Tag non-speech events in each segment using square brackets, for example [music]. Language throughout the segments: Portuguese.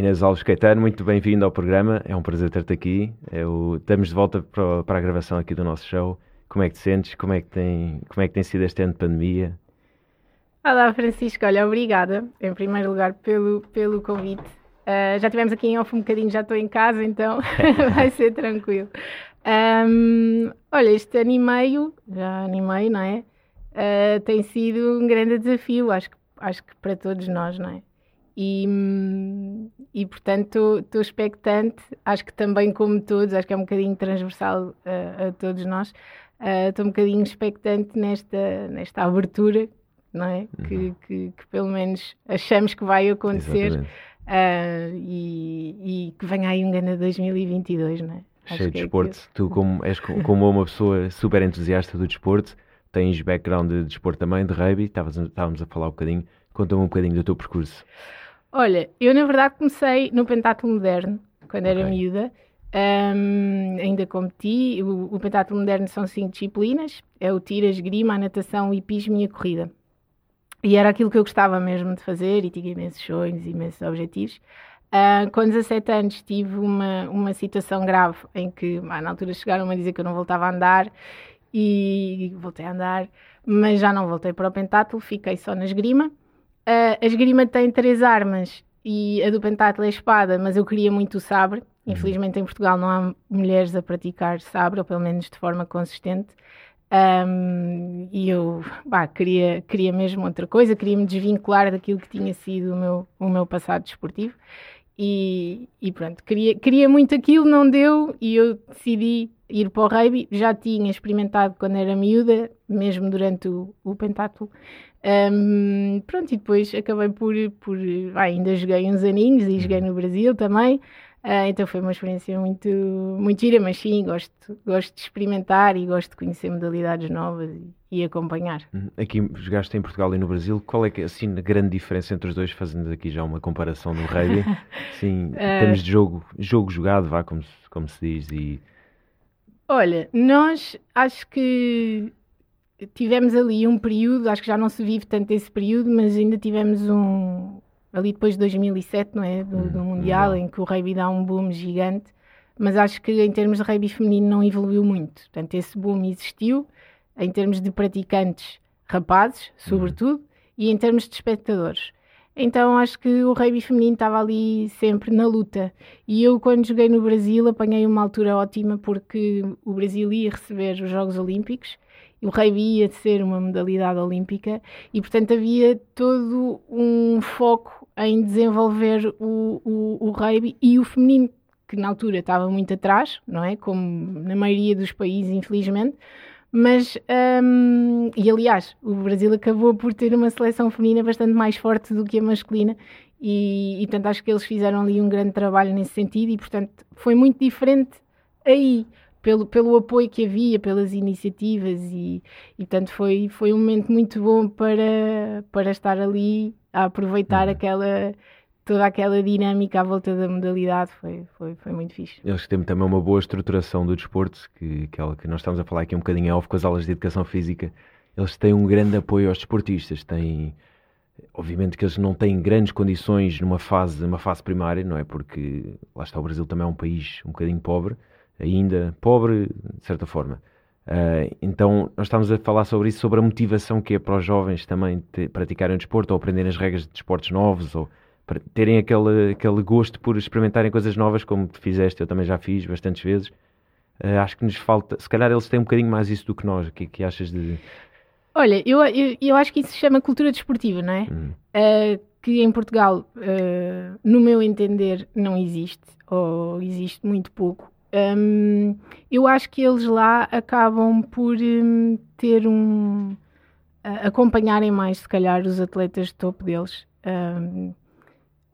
Inês Alves Caetano, muito bem-vindo ao programa. É um prazer ter-te aqui. Eu, estamos de volta para, para, a gravação aqui do nosso show. Como é que te sentes? Como é que tem, como é que tem sido este ano de pandemia? Olá, Francisco. Olha, obrigada, em primeiro lugar, pelo, pelo convite. Uh, já tivemos aqui em off um bocadinho, já estou em casa, então [laughs] vai ser tranquilo. Um, olha, este ano e meio, já ano meio, não é? Uh, tem sido um grande desafio, acho, acho que para todos nós, não é? E, e portanto estou expectante, acho que também como todos, acho que é um bocadinho transversal a, a todos nós, estou uh, um bocadinho expectante nesta, nesta abertura, não é? Uhum. Que, que, que, pelo menos achamos que vai acontecer uh, e, e, que venha aí um grande 2022, não é? Cheio de é desporto, tu como, és como uma pessoa super entusiasta do desporto, tens background de desporto também, de rugby, estávamos a falar um bocadinho, conta-me um bocadinho do teu percurso. Olha, eu na verdade comecei no pentatlo moderno, quando okay. era miúda. Um, ainda competi. O, o pentatlo moderno são cinco disciplinas: é o tiro, a esgrima, a natação, o hipismo e a corrida. E era aquilo que eu gostava mesmo de fazer e tinha imensos sonhos, imensos objetivos. Uh, com 17 anos tive uma, uma situação grave em que, ah, na altura, chegaram a dizer que eu não voltava a andar e voltei a andar, mas já não voltei para o pentatlo, fiquei só na esgrima. A esgrima tem três armas e a do pentatlo é espada, mas eu queria muito o sabre. Uhum. Infelizmente em Portugal não há mulheres a praticar sabre, ou pelo menos de forma consistente. Um, e eu bah, queria, queria mesmo outra coisa, queria me desvincular daquilo que tinha sido o meu, o meu passado desportivo. E, e pronto, queria, queria muito aquilo, não deu, e eu decidi ir para o rugby. Já tinha experimentado quando era miúda, mesmo durante o, o. Um, pronto, e depois acabei por. por ah, ainda joguei uns aninhos e joguei no Brasil também. Uh, então foi uma experiência muito, muito gira, mas sim, gosto, gosto de experimentar e gosto de conhecer modalidades novas e, e acompanhar. Uhum. Aqui jogaste em Portugal e no Brasil, qual é que assim, a grande diferença entre os dois, fazendo aqui já uma comparação no rugby? [laughs] sim, em termos de jogo, jogo jogado, vá, como, como se diz, e... Olha, nós acho que tivemos ali um período, acho que já não se vive tanto esse período, mas ainda tivemos um ali depois de 2007, não é? Do, do hum, Mundial, em que o rugby dá um boom gigante, mas acho que em termos de rugby feminino não evoluiu muito. Portanto, esse boom existiu em termos de praticantes rapazes, sobretudo, e em termos de espectadores. Então acho que o rugby feminino estava ali sempre na luta. E eu, quando joguei no Brasil, apanhei uma altura ótima porque o Brasil ia receber os Jogos Olímpicos o rugby ia ser uma modalidade olímpica e, portanto, havia todo um foco em desenvolver o, o, o rugby e o feminino, que na altura estava muito atrás, não é? Como na maioria dos países, infelizmente. Mas, um, e aliás, o Brasil acabou por ter uma seleção feminina bastante mais forte do que a masculina, e, e portanto acho que eles fizeram ali um grande trabalho nesse sentido, e portanto foi muito diferente aí pelo, pelo apoio que havia, pelas iniciativas e, e portanto foi, foi um momento muito bom para, para estar ali a aproveitar uhum. aquela toda aquela dinâmica à volta da modalidade foi, foi, foi muito fixe. Eles têm também uma boa estruturação do desporto, que, que, que nós estamos a falar aqui um bocadinho off com as aulas de educação física, eles têm um grande apoio aos desportistas, têm obviamente que eles não têm grandes condições numa fase, numa fase primária, não é? Porque lá está o Brasil também é um país um bocadinho pobre, ainda pobre, de certa forma. Uh, então, nós estamos a falar sobre isso, sobre a motivação que é para os jovens também praticarem o desporto ou aprenderem as regras de desportos novos ou terem aquele, aquele gosto por experimentarem coisas novas, como tu fizeste, eu também já fiz bastantes vezes. Uh, acho que nos falta, se calhar eles têm um bocadinho mais isso do que nós. O que, que achas de. Olha, eu, eu, eu, acho que isso se chama cultura desportiva, não é? Hum. Uh, que em Portugal, no meu entender, não existe, ou existe muito pouco. Um, eu acho que eles lá acabam por um, ter um. Acompanharem mais, se calhar, os atletas de topo deles. Um,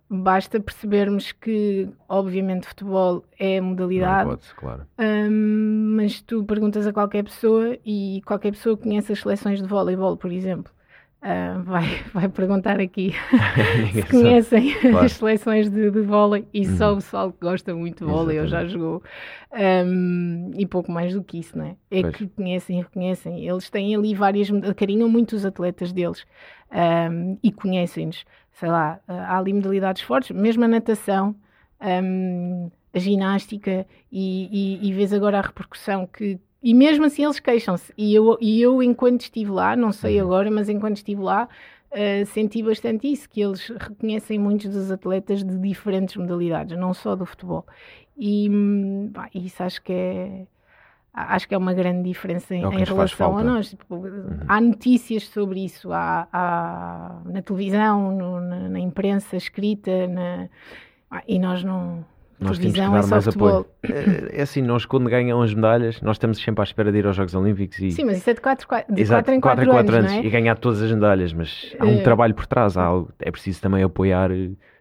basta percebermos que, obviamente, futebol é modalidade. Não pode, claro. mas tu perguntas a qualquer pessoa e qualquer pessoa conhece as seleções de voleibol, por exemplo. Uh, vai, [laughs] vai perguntar aqui [laughs] se conhecem [laughs] claro. as seleções de, de vôlei e uhum. só o pessoal que gosta muito de vôlei ou já jogou um, e pouco mais do que isso, não é? É pois. que conhecem e reconhecem. Eles têm ali várias, carinham muito os atletas deles um, e conhecem-nos. sei lá, há ali modalidades fortes, mesmo a natação, um, a ginástica, e, e, e vês agora a repercussão que. E mesmo assim eles queixam-se. E eu, e eu, enquanto estive lá, não sei uhum. agora, mas enquanto estive lá, uh, senti bastante isso, que eles reconhecem muitos dos atletas de diferentes modalidades, não só do futebol. E hum, isso acho que é acho que é uma grande diferença em, é em relação a nós. Tipo, uhum. Há notícias sobre isso há, há na televisão, no, na, na, imprensa escrita, na, e nós não. Nós temos que dar é mais futebol. apoio. É, é, assim, nós quando ganham as medalhas, nós estamos sempre à espera de ir aos Jogos Olímpicos e... Sim, mas isso é de 4, 4, de Exato, 4 em 4, 4, 4 anos, anos é? e ganhar todas as medalhas, mas há um uh... trabalho por trás, há algo, é preciso também apoiar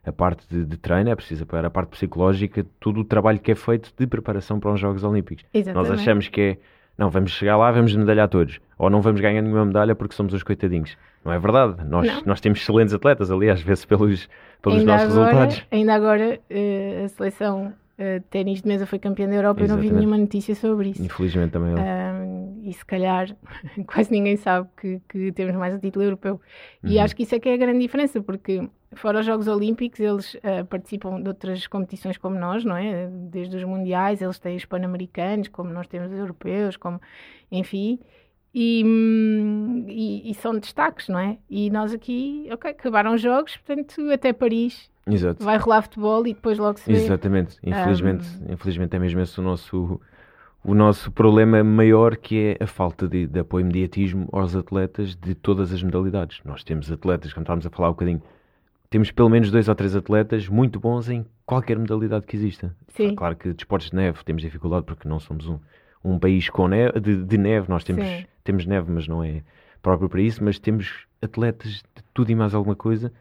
a parte de, de, treino, é preciso apoiar a parte psicológica, todo o trabalho que é feito de preparação para os Jogos Olímpicos. Exatamente. Nós achamos que é, não, vamos chegar lá, vamos medalhar todos, ou não vamos ganhar nenhuma medalha porque somos os coitadinhos. Não é verdade. Nós, nós temos excelentes atletas ali, às vezes pelos, pelos nossos agora, resultados. Ainda agora, uh, a seleção uh, ténis de mesa foi campeã da Europa e não vi nenhuma notícia sobre isso. Infelizmente também. Uh, e se calhar [laughs] quase ninguém sabe que, que temos mais o título europeu. E uhum. acho que isso é que é a grande diferença, porque fora os Jogos Olímpicos, eles uh, participam de outras competições como nós, não é? Desde os mundiais, eles têm os pan-americanos, como nós temos os europeus, como, enfim, e, hum, e, e, são destaques, não é? E nós aqui, ok, acabaram os jogos, portanto, até Paris Exato. vai rolar futebol e depois logo se vê. Exatamente, infelizmente, um... infelizmente é mesmo esse o nosso o nosso problema maior que é a falta de, de apoio mediatismo aos atletas de todas as modalidades. Nós temos atletas, como estávamos a falar um bocadinho, temos pelo menos dois ou três atletas muito bons em qualquer modalidade que exista. Sim. Claro que desportos de neve temos dificuldade porque não somos um, um país com neve, de, de neve, nós temos, temos neve, mas não é próprio para isso, mas temos atletas de tudo e mais alguma coisa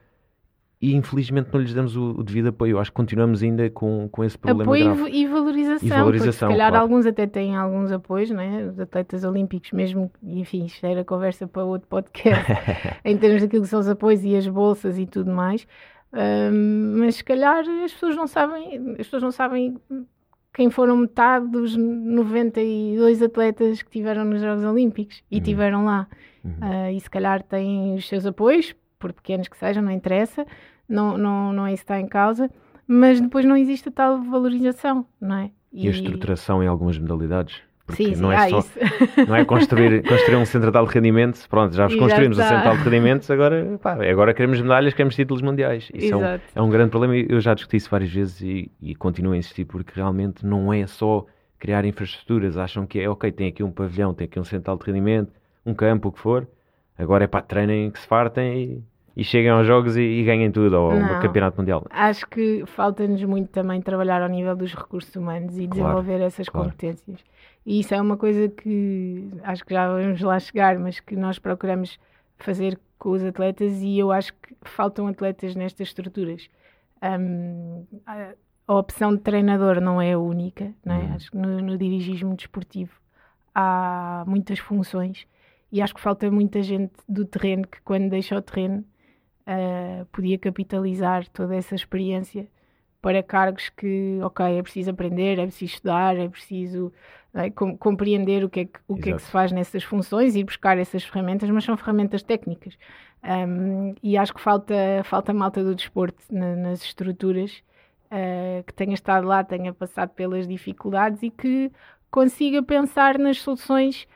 e infelizmente não lhes damos o, o devido apoio. Acho que continuamos ainda com, com esse problema apoio grave. e valorização, e valorização se calhar claro. alguns até têm alguns apoios, não é? Os atletas olímpicos mesmo, enfim, isto era conversa para outro podcast, [laughs] em termos daquilo que são os apoios e as bolsas e tudo mais. Um, mas se calhar as pessoas não sabem, as pessoas não sabem quem foram metade dos 92 atletas que tiveram nos Jogos Olímpicos e uhum. tiveram lá. Uhum. Uh, e se calhar têm os seus apoios, por pequenos que sejam, não interessa, não, não, não é isso que está em causa, mas depois não existe a tal valorização, não é? E, e a estruturação em algumas modalidades? Porque sim, sim, não é só [laughs] não é construir, construir um centro de rendimento, pronto, já vos construímos já um centro de rendimentos, agora, pá, agora queremos medalhas, queremos títulos mundiais. Isso é um, é um, grande problema eu já discuti isso várias vezes e, e continuo a insistir porque realmente não é só criar infraestruturas, acham que é ok, tem aqui um pavilhão, tem aqui um central de rendimento, um campo, o que for, agora é para treinem que se fartem e cheguem aos jogos e, e ganhem tudo, ou o campeonato mundial. Acho que falta-nos muito também trabalhar ao nível dos recursos humanos e desenvolver claro, essas claro. competências. E isso é uma coisa que acho que já vamos lá chegar, mas que nós procuramos fazer com os atletas e eu acho que faltam atletas nestas estruturas. Um, a, a, opção de treinador não é a única, não é? Uhum. Acho que no, no dirigismo desportivo há muitas funções e acho que falta muita gente do terreno que quando deixa o terreno uh, podia capitalizar toda essa experiência para cargos que, ok, é preciso aprender, é preciso estudar, é preciso é, com, compreender o, que é que, o que é que se faz nessas funções e buscar essas ferramentas, mas são ferramentas técnicas. Um, e acho que falta, falta malta do desporto na, nas estruturas uh, que tenha estado lá, tenha passado pelas dificuldades e que consiga pensar nas soluções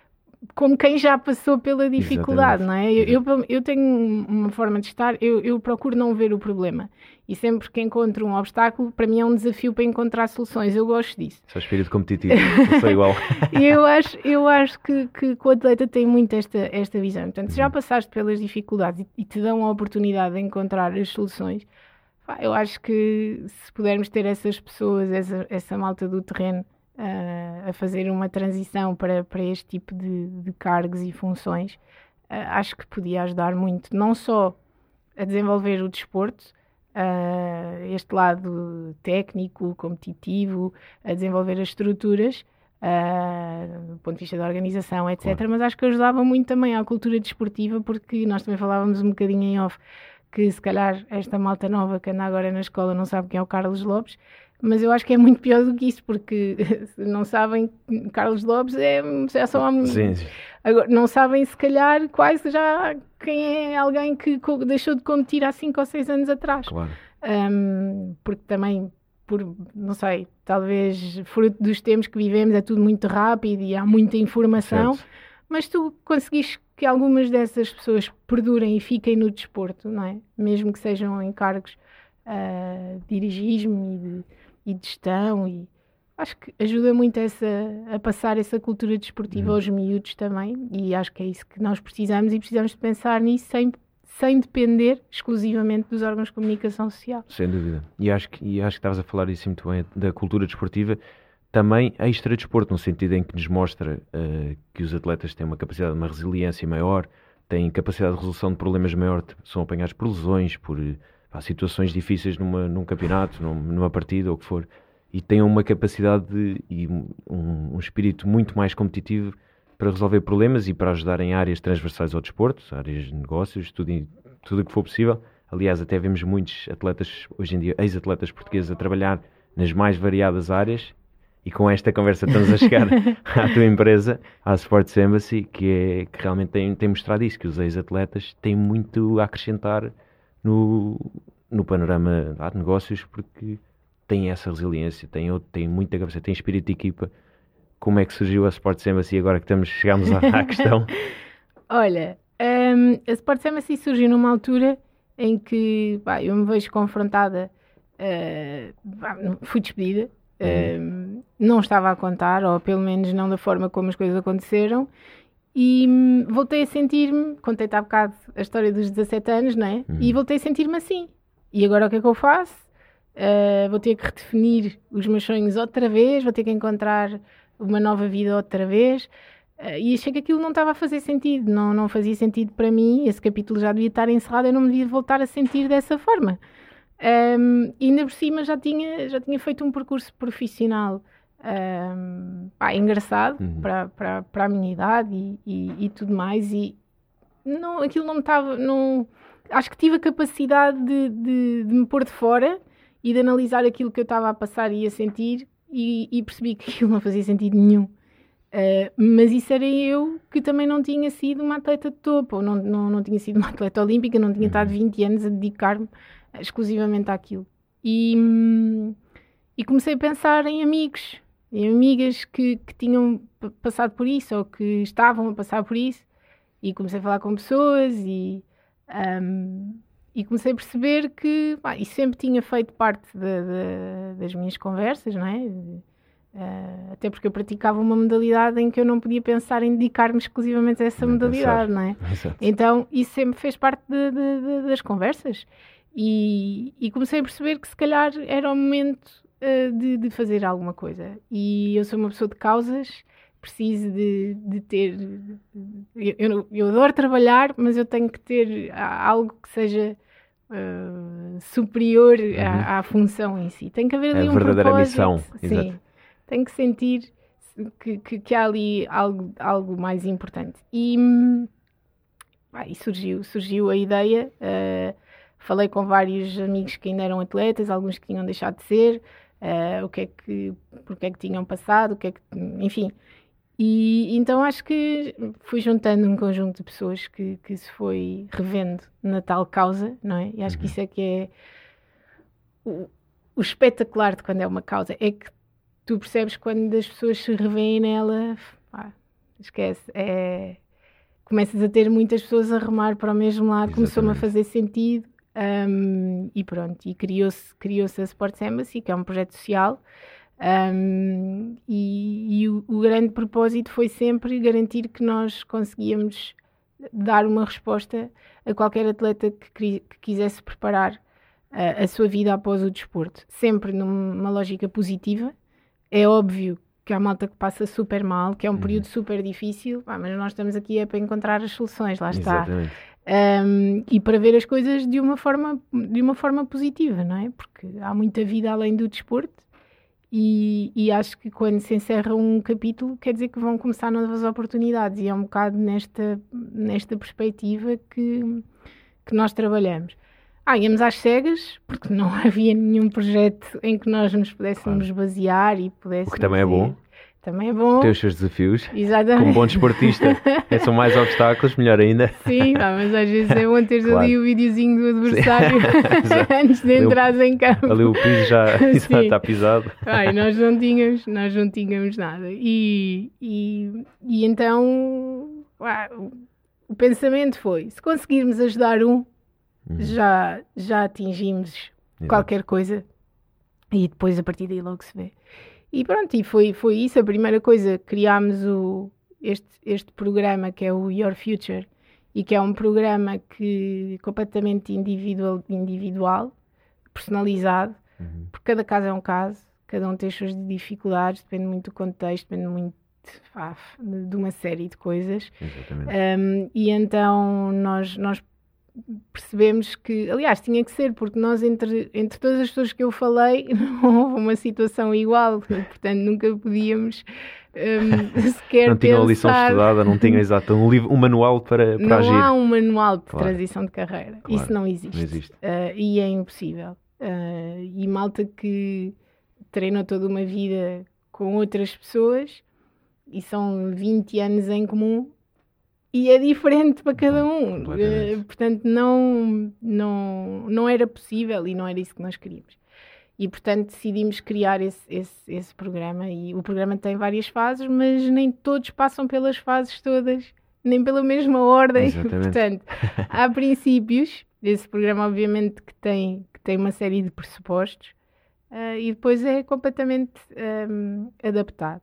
como quem já passou pela dificuldade, Exatamente. não é? Eu, eu, tenho uma forma de estar, eu, eu, procuro não ver o problema. E sempre que encontro um obstáculo, para mim é um desafio para encontrar soluções. Eu gosto disso. Só espírito competitivo, eu sou igual. [laughs] eu acho, eu acho que, que, que, o atleta tem muito esta, esta visão. Portanto, se já uhum. passaste pelas dificuldades e, e te dão a oportunidade de encontrar as soluções, eu acho que se pudermos ter essas pessoas, essa, essa malta do terreno, uh, a fazer uma transição para, para este tipo de, de cargos e funções, uh, acho que podia ajudar muito, não só a desenvolver o desporto, uh, este lado técnico, competitivo, a desenvolver as estruturas, Uh, do ponto de vista da organização, etc. Claro. Mas acho que ajudava muito também à cultura desportiva, porque nós também falávamos um bocadinho em off que se calhar esta malta nova que anda agora na escola não sabe quem é o Carlos Lopes, mas eu acho que é muito pior do que isso, porque [laughs] se não sabem, Carlos Lopes é, é só uma... Sim, sim. Agora, não sabem, se calhar, quase já quem é alguém que deixou de competir há 5 ou 6 anos atrás. Claro. Um, porque também, por, não sei, talvez fruto dos tempos que vivemos, é tudo muito rápido e há muita informação, certo. mas tu conseguiste que algumas dessas pessoas perdurem e fiquem no desporto, não é? Mesmo que sejam em cargos uh, de dirigismo e de, e de gestão e acho que ajuda muito essa, a passar essa cultura desportiva uhum. aos miúdos também e acho que é isso que nós precisamos e precisamos de pensar nisso sem, sem depender exclusivamente dos órgãos de comunicação social. Sem dúvida. E acho que, e acho que estavas a falar isso muito bem, da cultura desportiva também extra desporto, no sentido em que nos mostra uh, que os atletas têm uma capacidade, uma resiliência maior, têm capacidade de resolução de problemas maior, são apanhados por lesões, por pá, situações difíceis numa, num campeonato, numa partida ou o que for, e têm uma capacidade de, e um, um, espírito muito mais competitivo para resolver problemas e para ajudar em áreas transversais ao desporto, áreas de negócios, tudo, tudo o que for possível. Aliás, até vemos muitos atletas, hoje em dia, ex-atletas portugueses, a trabalhar nas mais variadas áreas e com esta conversa estamos a chegar [laughs] à tua empresa, à Sports Embassy, que, é, que realmente tem, tem mostrado isso, que os ex-atletas têm muito a acrescentar no, no panorama de negócios, porque têm essa resiliência, têm, têm muita capacidade, têm espírito de equipa. Como é que surgiu a Sports Embassy agora que estamos, chegamos à, à questão? [laughs] Olha, um, a Sports Embassy surgiu numa altura em que pá, eu me vejo confrontada, uh, fui despedida, Uhum. não estava a contar, ou pelo menos não da forma como as coisas aconteceram, e hum, voltei a sentir-me, contei-te há bocado a história dos 17 anos, não é? Uhum. E voltei a sentir-me assim. E agora o que é que eu faço? Uh, vou ter que redefinir os meus sonhos outra vez, vou ter que encontrar uma nova vida outra vez. Uh, e achei que aquilo não estava a fazer sentido, não, não fazia sentido para mim. Esse capítulo já devia estar encerrado, eu não me devia voltar a sentir dessa forma. Um, e ainda por cima já tinha, já tinha feito um percurso profissional um, pá, engraçado uhum. para, para, para a minha idade e, e, e, tudo mais. E não, aquilo não me estava. Não, acho que tive a capacidade de, de, de, me pôr de fora e de analisar aquilo que eu estava a passar e a sentir e, e percebi que [laughs] aquilo não fazia sentido nenhum. Uh, mas isso era eu que também não tinha sido uma atleta de topo, não, não, não tinha sido uma atleta olímpica, não tinha uhum. estado 20 anos a dedicar-me exclusivamente àquilo. E, e comecei a pensar em amigos, em amigas que, que tinham passado por isso ou que estavam a passar por isso. E comecei a falar com pessoas e, um, e comecei a perceber que pá, isso sempre tinha feito parte de, de, das minhas conversas, não é? Uh, até porque eu praticava uma modalidade em que eu não podia pensar em dedicar-me exclusivamente a essa não modalidade, pensar. não é? [laughs] Exato. Então isso sempre fez parte de, das conversas. E, e, comecei a perceber que se calhar era o momento uh, de, de, fazer alguma coisa. E eu sou uma pessoa de causas, preciso de, de ter. Eu, eu, eu, adoro trabalhar, mas eu tenho que ter algo que seja uh, superior uhum. à, à, função em si. Tem que haver ali é um verdadeira propósito. missão. Sim, Exato. tenho que sentir que, que, que, há ali algo, algo mais importante. E, e surgiu, surgiu a ideia. Uh, Falei com vários amigos que ainda eram atletas, alguns que tinham deixado de ser, uh, o que é que, porque é que tinham passado, o que é que, enfim. E então acho que fui juntando um conjunto de pessoas que, que se foi revendo na tal causa, não é? E acho uhum. que isso é que é o, o espetacular de quando é uma causa, é que tu percebes quando as pessoas se revêem nela, pá, esquece, é começas a ter muitas pessoas a remar para o mesmo lado, começou-me a fazer sentido um, e pronto, e criou-se criou a Sports Embassy, que é um projeto social. Um, e, e o, o, grande propósito foi sempre garantir que nós conseguíamos dar uma resposta a qualquer atleta que, que quisesse preparar uh, a sua vida após o desporto, sempre numa lógica positiva. É óbvio que há malta que passa super mal, que é um uhum. período super difícil, ah, mas nós estamos aqui é para encontrar as soluções, lá está. Exatamente um, e para ver as coisas de uma forma de uma forma positiva, não é? Porque há muita vida além do desporto e, e, acho que quando se encerra um capítulo quer dizer que vão começar novas oportunidades e é um bocado nesta nesta perspectiva que que nós trabalhamos. ah, íamos às cegas, porque não [laughs] havia nenhum projeto em que nós nos pudéssemos claro. basear e pudéssemos. O que também é bom. Também é bom. Tem os seus desafios. Exatamente. Como bom desportista. [laughs] é, são mais obstáculos, melhor ainda. Sim, mas às vezes é bom ter claro. ali o videozinho do adversário [laughs] [laughs] antes de entrar em campo. Ali o piso já, está pisado. Ai, nós não tínhamos, nós não tínhamos nada. E, e, e então o pensamento foi: se conseguirmos ajudar um, uhum. já, já atingimos qualquer coisa. E depois a partir daí logo se vê. E pronto, e foi, foi isso. A primeira coisa, criámos o, este, este programa que é o Your Future e que é um programa que completamente individual, individual personalizado, uhum. porque cada caso é um caso, cada um tem as suas dificuldades, depende muito do contexto, depende muito ah, de uma série de coisas. Um, e então nós, nós percebemos que, aliás, tinha que ser, porque nós, entre, entre todas as pessoas que eu falei, [laughs] não houve uma situação igual, portanto, nunca podíamos um, [laughs] sequer. Não tinha uma lição estudada, não tinha [laughs] exato um, livro, um manual para, para não agir. Não há um manual de claro. transição de carreira, claro. isso não existe. Não existe. Uh, e é impossível. Uh, e malta que treinou toda uma vida com outras pessoas e são 20 anos em comum e é diferente para cada um. Uh, portanto, não, não, não era possível e não era isso que nós queríamos. E, portanto, decidimos criar esse, esse, esse programa. E o programa tem várias fases, mas nem todos passam pelas fases todas, nem pela mesma ordem. Exatamente. [laughs] portanto, há princípios. Esse programa, obviamente, que tem, que tem uma série de pressupostos. Uh, e depois é completamente um, adaptado.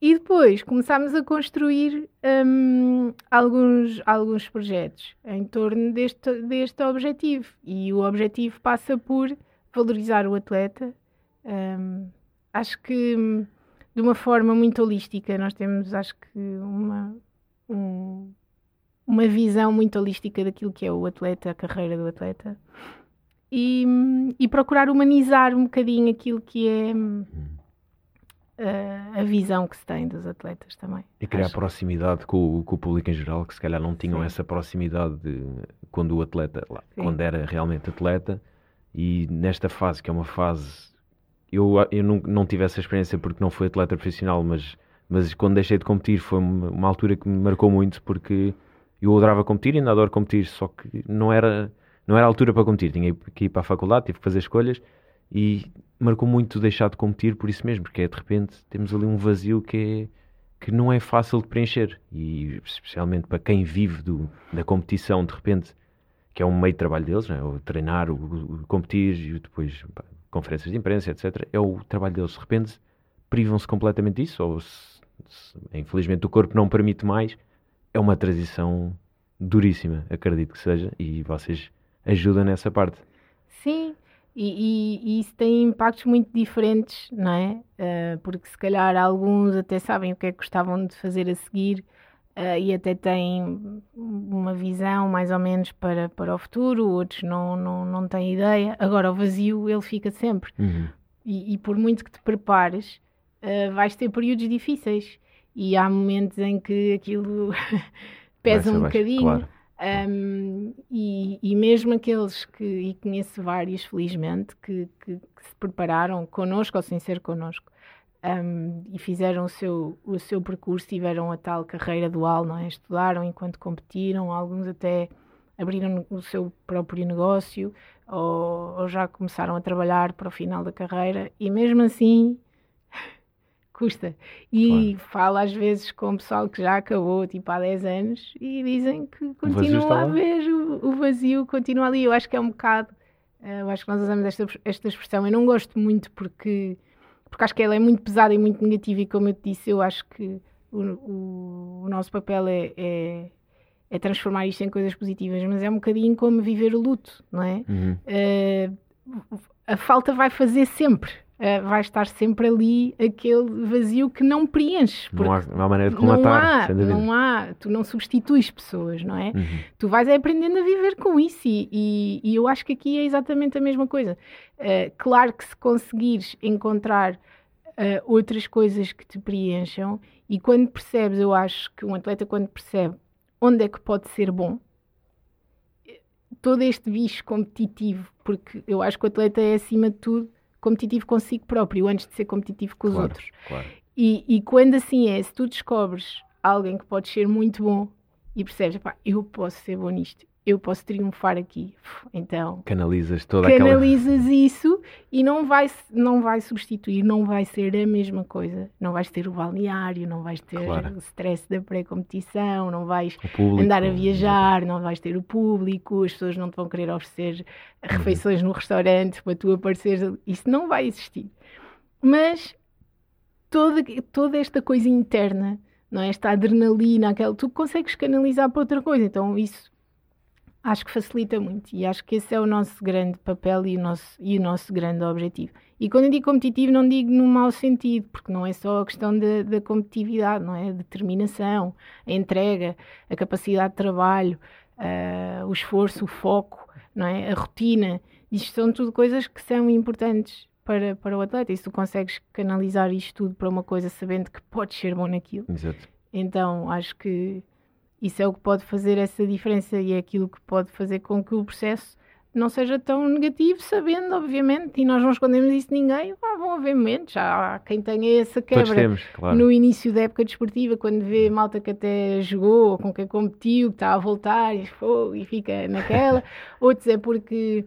E depois começámos a construir um, alguns, alguns projetos em torno deste, deste objetivo. E o objetivo passa por valorizar o atleta. Um, acho que de uma forma muito holística, nós temos, acho que, uma, um, uma visão muito holística daquilo que é o atleta, a carreira do atleta. E, hum, e procurar humanizar um bocadinho aquilo que é hum, a, visão que se tem dos atletas também. E criar Acho. proximidade com, com, o público em geral, que se calhar não tinham Sim. essa proximidade de, quando o atleta, lá, quando era realmente atleta, e nesta fase, que é uma fase. Eu, eu não, não tive essa experiência porque não fui atleta profissional, mas, mas quando deixei de competir foi uma, uma altura que me marcou muito porque eu adorava competir e ainda adoro competir, só que não era, não era a altura para competir. Tinha que ir para a faculdade, tive que fazer escolhas e marcou muito deixar de competir por isso mesmo, porque é, de repente temos ali um vazio que, é, que não é fácil de preencher e especialmente para quem vive do, da competição, de repente, que é um meio de trabalho deles, é? o treinar, o, o, competir e depois pá, conferências de imprensa, etc. É o trabalho deles, de repente privam-se completamente disso, ou se, se, infelizmente o corpo não permite mais, é uma transição duríssima, acredito que seja, e vocês ajudam nessa parte. Sim, e, e, e, isso tem impactos muito diferentes, não é? Uh, porque se calhar alguns até sabem o que é que gostavam de fazer a seguir uh, e até têm uma visão mais ou menos para, para o futuro, outros não, não, não têm ideia. Agora, o vazio, ele fica sempre. Uhum. E, e, por muito que te prepares, uh, vais ter períodos difíceis. E há momentos em que aquilo [laughs] pesa um bocadinho. Claro. Um, e, e, mesmo aqueles que, e conheço vários, felizmente, que, que, que, se prepararam connosco ou sem ser connosco um, e fizeram o seu, o seu percurso, tiveram a tal carreira dual, não é? Estudaram enquanto competiram, alguns até abriram o seu próprio negócio ou, ou já começaram a trabalhar para o final da carreira e mesmo assim custa. E claro. falo às vezes com o pessoal que já acabou, tipo, há 10 anos, e dizem que continuam a ver o, o, vazio, continua ali. Eu acho que é um bocado, eh, eu acho que nós usamos esta, esta expressão, eu não gosto muito porque, porque acho que ela é muito pesada e muito negativa, e como eu te disse, eu acho que o, o, o nosso papel é, é, é, transformar isto em coisas positivas, mas é um bocadinho como viver o luto, não é? Uhum. Uh, a falta vai fazer sempre uh, vai estar sempre ali aquele vazio que não preenches. Não há, não há maneira de comatar. Não há, não há, tu não substituis pessoas, não é? Uhum. Tu vais aprendendo a viver com isso e, e, e, eu acho que aqui é exatamente a mesma coisa. Uh, claro que se conseguires encontrar uh, outras coisas que te preencham e quando percebes, eu acho que um atleta quando percebe onde é que pode ser bom, todo este bicho competitivo, porque eu acho que o atleta é, acima de tudo, competitivo consigo próprio, antes de ser competitivo com os Claro, outros. claro. E, e quando assim é, se tu descobres alguém que pode ser muito bom e percebes, pá, eu posso ser bom nisto, eu posso triunfar aqui, então Canalizas toda aquela. canalizas isso e não vai, não vai substituir, não vai ser a mesma coisa. Não vais ter o balneário, não vais ter Claro. o stress da pré-competição, não vais público. andar a viajar, não vais ter o público, as pessoas não te vão querer oferecer refeições no restaurante para tu apareceres. Isso não vai existir. Mas toda, toda esta coisa interna, não é? esta adrenalina, aquela, tu consegues canalizar para outra coisa. Então isso acho que facilita muito e acho que esse é o nosso grande papel e o nosso, e o nosso grande objetivo. E quando eu digo competitivo, não digo no mau sentido, porque não é só a questão da, da competitividade, não é? A determinação, a entrega, a capacidade de trabalho, ah, o esforço, o foco, não é? A rotina. Isto são tudo coisas que são importantes para, para o atleta. E se tu consegues canalizar isto tudo para uma coisa sabendo que podes ser bom naquilo, Exato. então acho que isso é o que pode fazer essa diferença e é aquilo que pode fazer com que o processo não seja tão negativo, sabendo, obviamente, e nós não escondemos isso de ninguém. Ah, vão haver momentos, já há quem tenha essa quebra temos, claro. no início da época desportiva, quando vê malta que até jogou ou com quem competiu, que está a voltar e, fô, e fica naquela. [laughs] Outros é porque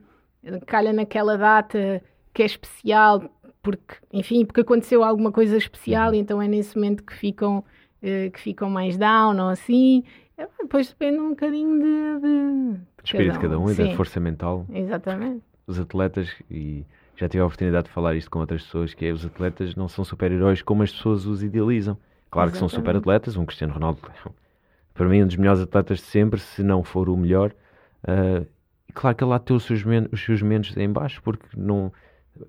calha naquela data que é especial, porque, enfim, porque aconteceu alguma coisa especial e então é nesse momento que ficam, eh, que ficam mais down ou assim. Eh, Depois depende um bocadinho de, de, de Espírito de cada um e da força mental. Exatamente. Os atletas, e já tive a oportunidade de falar isto com outras pessoas, que é os atletas não são super-heróis como as pessoas os idealizam. Claro que são Exatamente. super-atletas, um Cristiano Ronaldo, [laughs] para mim, um dos melhores atletas de sempre, se não for o melhor. E claro que ele lá tem os seus, men- os seus momentos em baixo, porque não,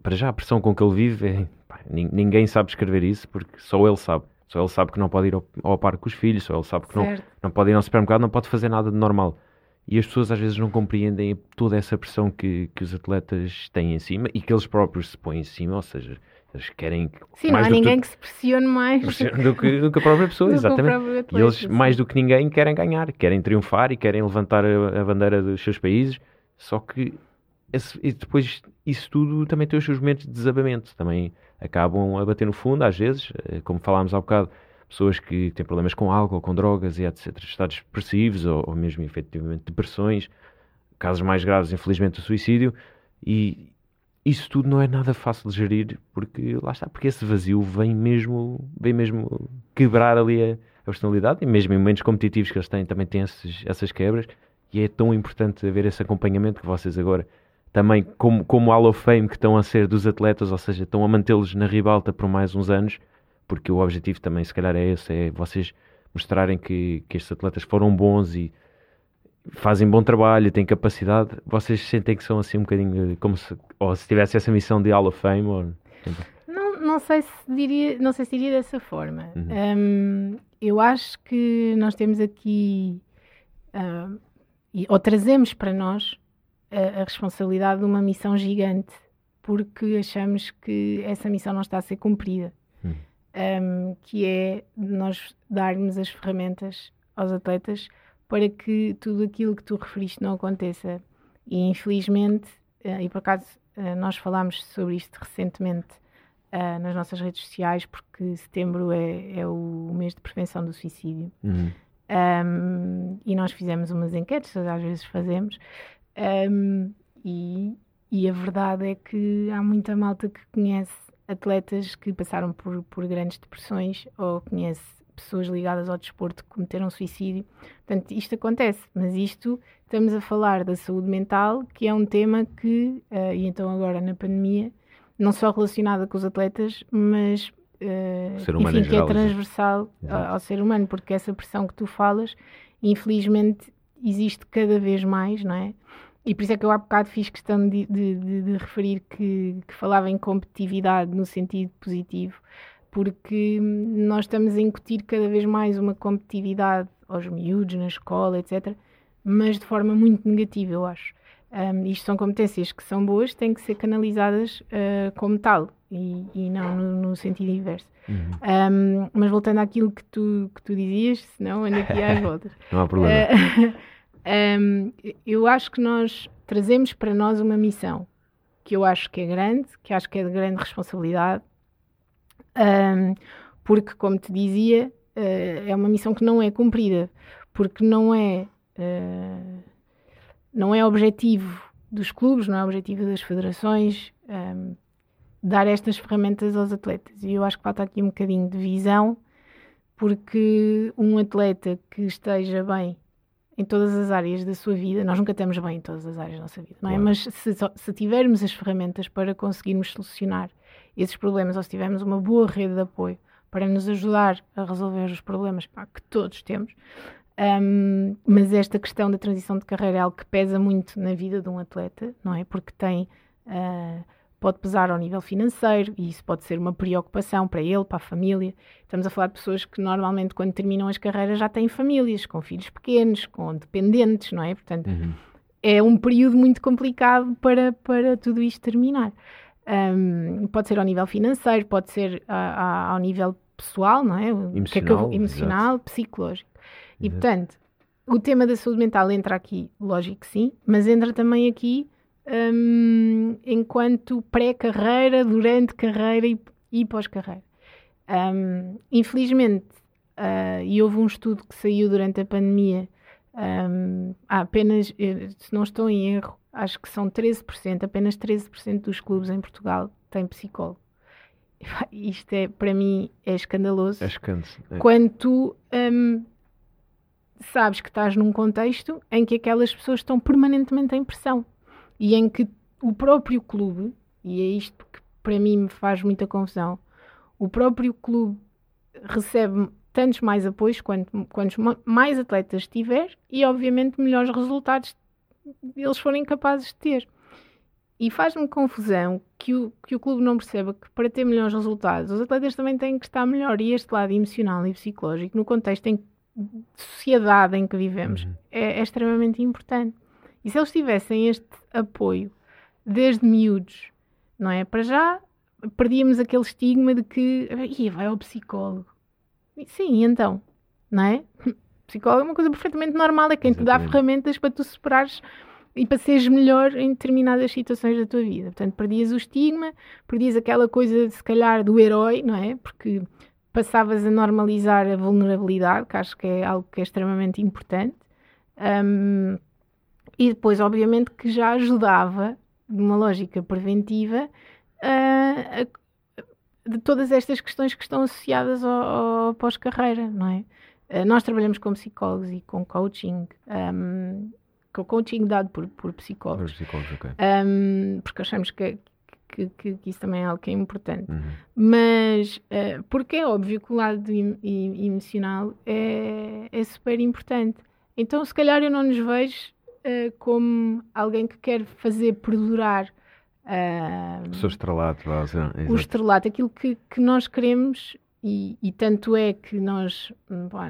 para já a pressão com que ele vive, é, pá, nin- ninguém sabe escrever isso, porque só ele sabe. Só ele sabe que não pode ir ao, ao parque com os filhos, só ele sabe que não, Certo. não pode ir ao supermercado, não pode fazer nada de normal. E as pessoas às vezes não compreendem toda essa pressão que, que os atletas têm em cima e que eles próprios se põem em cima, ou seja, eles querem que- Sim, não mais há do que ninguém tu- que se pressione mais do que, do que a própria pessoa, [laughs] exatamente. próprio E atleta, eles, mais do que ninguém, querem ganhar, querem triunfar e querem levantar a, a bandeira dos seus países. Só que esse- e depois isso tudo também tem os seus momentos de desabamento. Também acabam a bater no fundo, às vezes, eh, como falámos há bocado, pessoas que têm problemas com álcool, com drogas e etc. Estados depressivos ou, ou mesmo efetivamente depressões, casos mais graves, infelizmente, o suicídio. E isso tudo não é nada fácil de gerir, porque lá está, porque esse vazio vem mesmo, vem mesmo quebrar ali a, a personalidade, e mesmo em momentos competitivos que eles têm, também têm esses- essas quebras, e é tão importante haver esse acompanhamento que vocês agora também, como, como Hall of Fame que estão a ser dos atletas, ou seja, estão a mantê-los na ribalta por mais uns anos, porque o objetivo também, se calhar, é esse, é vocês mostrarem que, que estes atletas foram bons e fazem bom trabalho, têm capacidade, vocês sentem que são assim um bocadinho como se, ou se tivesse essa missão de Hall of Fame, ou... Não, não sei se diria, não sei se diria dessa forma. Uhum. Hum, eu acho que nós temos aqui hum, e- ou trazemos para nós a, a responsabilidade de uma missão gigante porque achamos que essa missão não está a ser cumprida. Uhum. Hum, que é nós darmos as ferramentas aos atletas para que tudo aquilo que tu referiste não aconteça. E infelizmente, eh, e por acaso eh, nós falámos sobre isto recentemente ah, nas nossas redes sociais, porque setembro é, é o mês de prevenção do suicídio. Uhum. Um, e nós fizemos umas enquetes, às vezes fazemos, um, e, e a verdade é que há muita malta que conhece atletas que passaram por, por grandes depressões ou conhece pessoas ligadas ao desporto que cometeram suicídio. Portanto, isto acontece, mas isto estamos a falar da saúde mental, que é um tema que, ah, e então agora na pandemia, não só relacionada com os atletas, mas ah, O ser humano enfim, que é transversal a- Exato. ao ser humano, porque essa pressão que tu falas, infelizmente, existe cada vez mais, não é? E por isso é que eu há bocado fiz questão de, de- de- de referir que, que falava em competitividade no sentido positivo, porque nós estamos a incutir cada vez mais uma competitividade aos miúdos, na escola, etc., mas de forma muito negativa, eu acho. Um, isto são competências que são boas, têm que ser canalizadas ah, como tal e, e não no, no sentido inverso. Uhum. Um, mas voltando àquilo que tu, que tu dizias, senão ando aqui às [laughs] voltas. Não há problema. [laughs] Eh, Um, eu acho que nós trazemos para nós uma missão que eu acho que é grande, que acho que é de grande responsabilidade, porque, como te dizia, uh, é uma missão que não é cumprida, porque não é, uh, não é objetivo dos clubes, não é objetivo das federações um, dar estas ferramentas aos atletas. E eu acho que falta aqui um bocadinho de visão, porque um atleta que esteja bem em todas as áreas da sua vida, nós nunca estamos bem em todas as áreas da nossa vida, não é? Claro. Mas se, se, tivermos as ferramentas para conseguirmos solucionar esses problemas, ou se tivermos uma boa rede de apoio para nos ajudar a resolver os problemas pá, que todos temos, um, mas esta questão da transição de carreira é algo que pesa muito na vida de um atleta, não é? Porque tem. Uh, pode pesar ao nível financeiro e isso pode ser uma preocupação para ele, para a família. Estamos a falar de pessoas que normalmente, quando terminam as carreiras, já têm famílias, com filhos pequenos, com dependentes, não é? Portanto, uhum. é um período muito complicado para, para tudo isto terminar. Um, pode ser ao nível financeiro, pode ser a, a, ao nível pessoal, não é? Emocional, que é que emocional psicológico. E, portanto, o tema da saúde mental entra aqui, lógico que sim, mas entra também aqui um, enquanto pré-carreira, durante carreira e, e pós-carreira. Um, infelizmente, uh, e houve um estudo que saiu durante a pandemia, um, há apenas, eh, se não estou em erro, acho que são 13%, apenas 13% dos clubes em Portugal têm psicólogo. [laughs] Isto é, para mim, é escandaloso. É escândalo. É. Quando tu um, sabes que estás num contexto em que aquelas pessoas estão permanentemente em pressão e em que o próprio clube, e é isto que para mim me faz muita confusão, o próprio clube recebe tantos mais apoios quanto, quantos mais atletas tiver e, obviamente, melhores resultados eles forem capazes de ter. E faz-me confusão que o, que o clube não perceba que para ter melhores resultados os atletas também têm que estar melhor. E este lado emocional e psicológico, no contexto em, de sociedade em que vivemos, uhum. é, é extremamente importante. E se eles tivessem este apoio desde miúdos, não é? Para já perdíamos aquele estigma de que Ih, vai ao psicólogo. sim, então, não é? [laughs] Psicólogo é uma coisa perfeitamente normal, é quem Exatamente. te dá ferramentas para tu superares e para seres melhor em determinadas situações da tua vida. Portanto, perdias o estigma, perdias aquela coisa, se calhar, do herói, não é? Porque passavas a normalizar a vulnerabilidade, que acho que é algo que é extremamente importante. Um, e depois, obviamente, que já ajudava, numa lógica preventiva, a, a, de todas estas questões que estão associadas ao, ao pós-carreira, não é? Uh, nós trabalhamos com psicólogos e com coaching, um, com coaching dado por, por psicólogos. Por psicólogos okay. um, porque achamos que, que, que, que, isso também é algo que é importante. Uhum. Mas, uh, porque é óbvio que o lado emocional é, é super importante. Então, se calhar eu não nos vejo uh, como alguém que quer fazer perdurar uh, o seu estrelato, o estrelato, aquilo que, que nós queremos e, e, tanto é que nós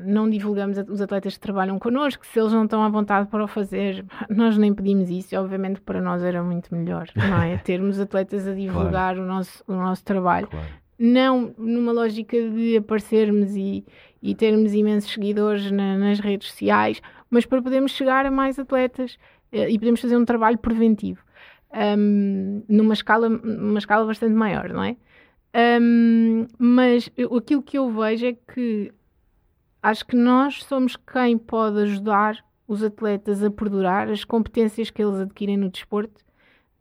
não divulgamos os atletas que trabalham connosco, se eles não estão à vontade para o fazer, [laughs] nós nem pedimos isso, obviamente para nós era muito melhor, não é? [laughs] Termos atletas a divulgar claro. o, nosso, o nosso trabalho. Claro. Não numa lógica de aparecermos e, e termos imensos seguidores na, nas redes sociais, mas para podermos chegar a mais atletas uh, e podemos fazer um trabalho preventivo um, numa, escala, numa escala bastante maior, não é? Um, mas aquilo que eu vejo é que acho que nós somos quem pode ajudar os atletas a perdurar as competências que eles adquirem no desporto,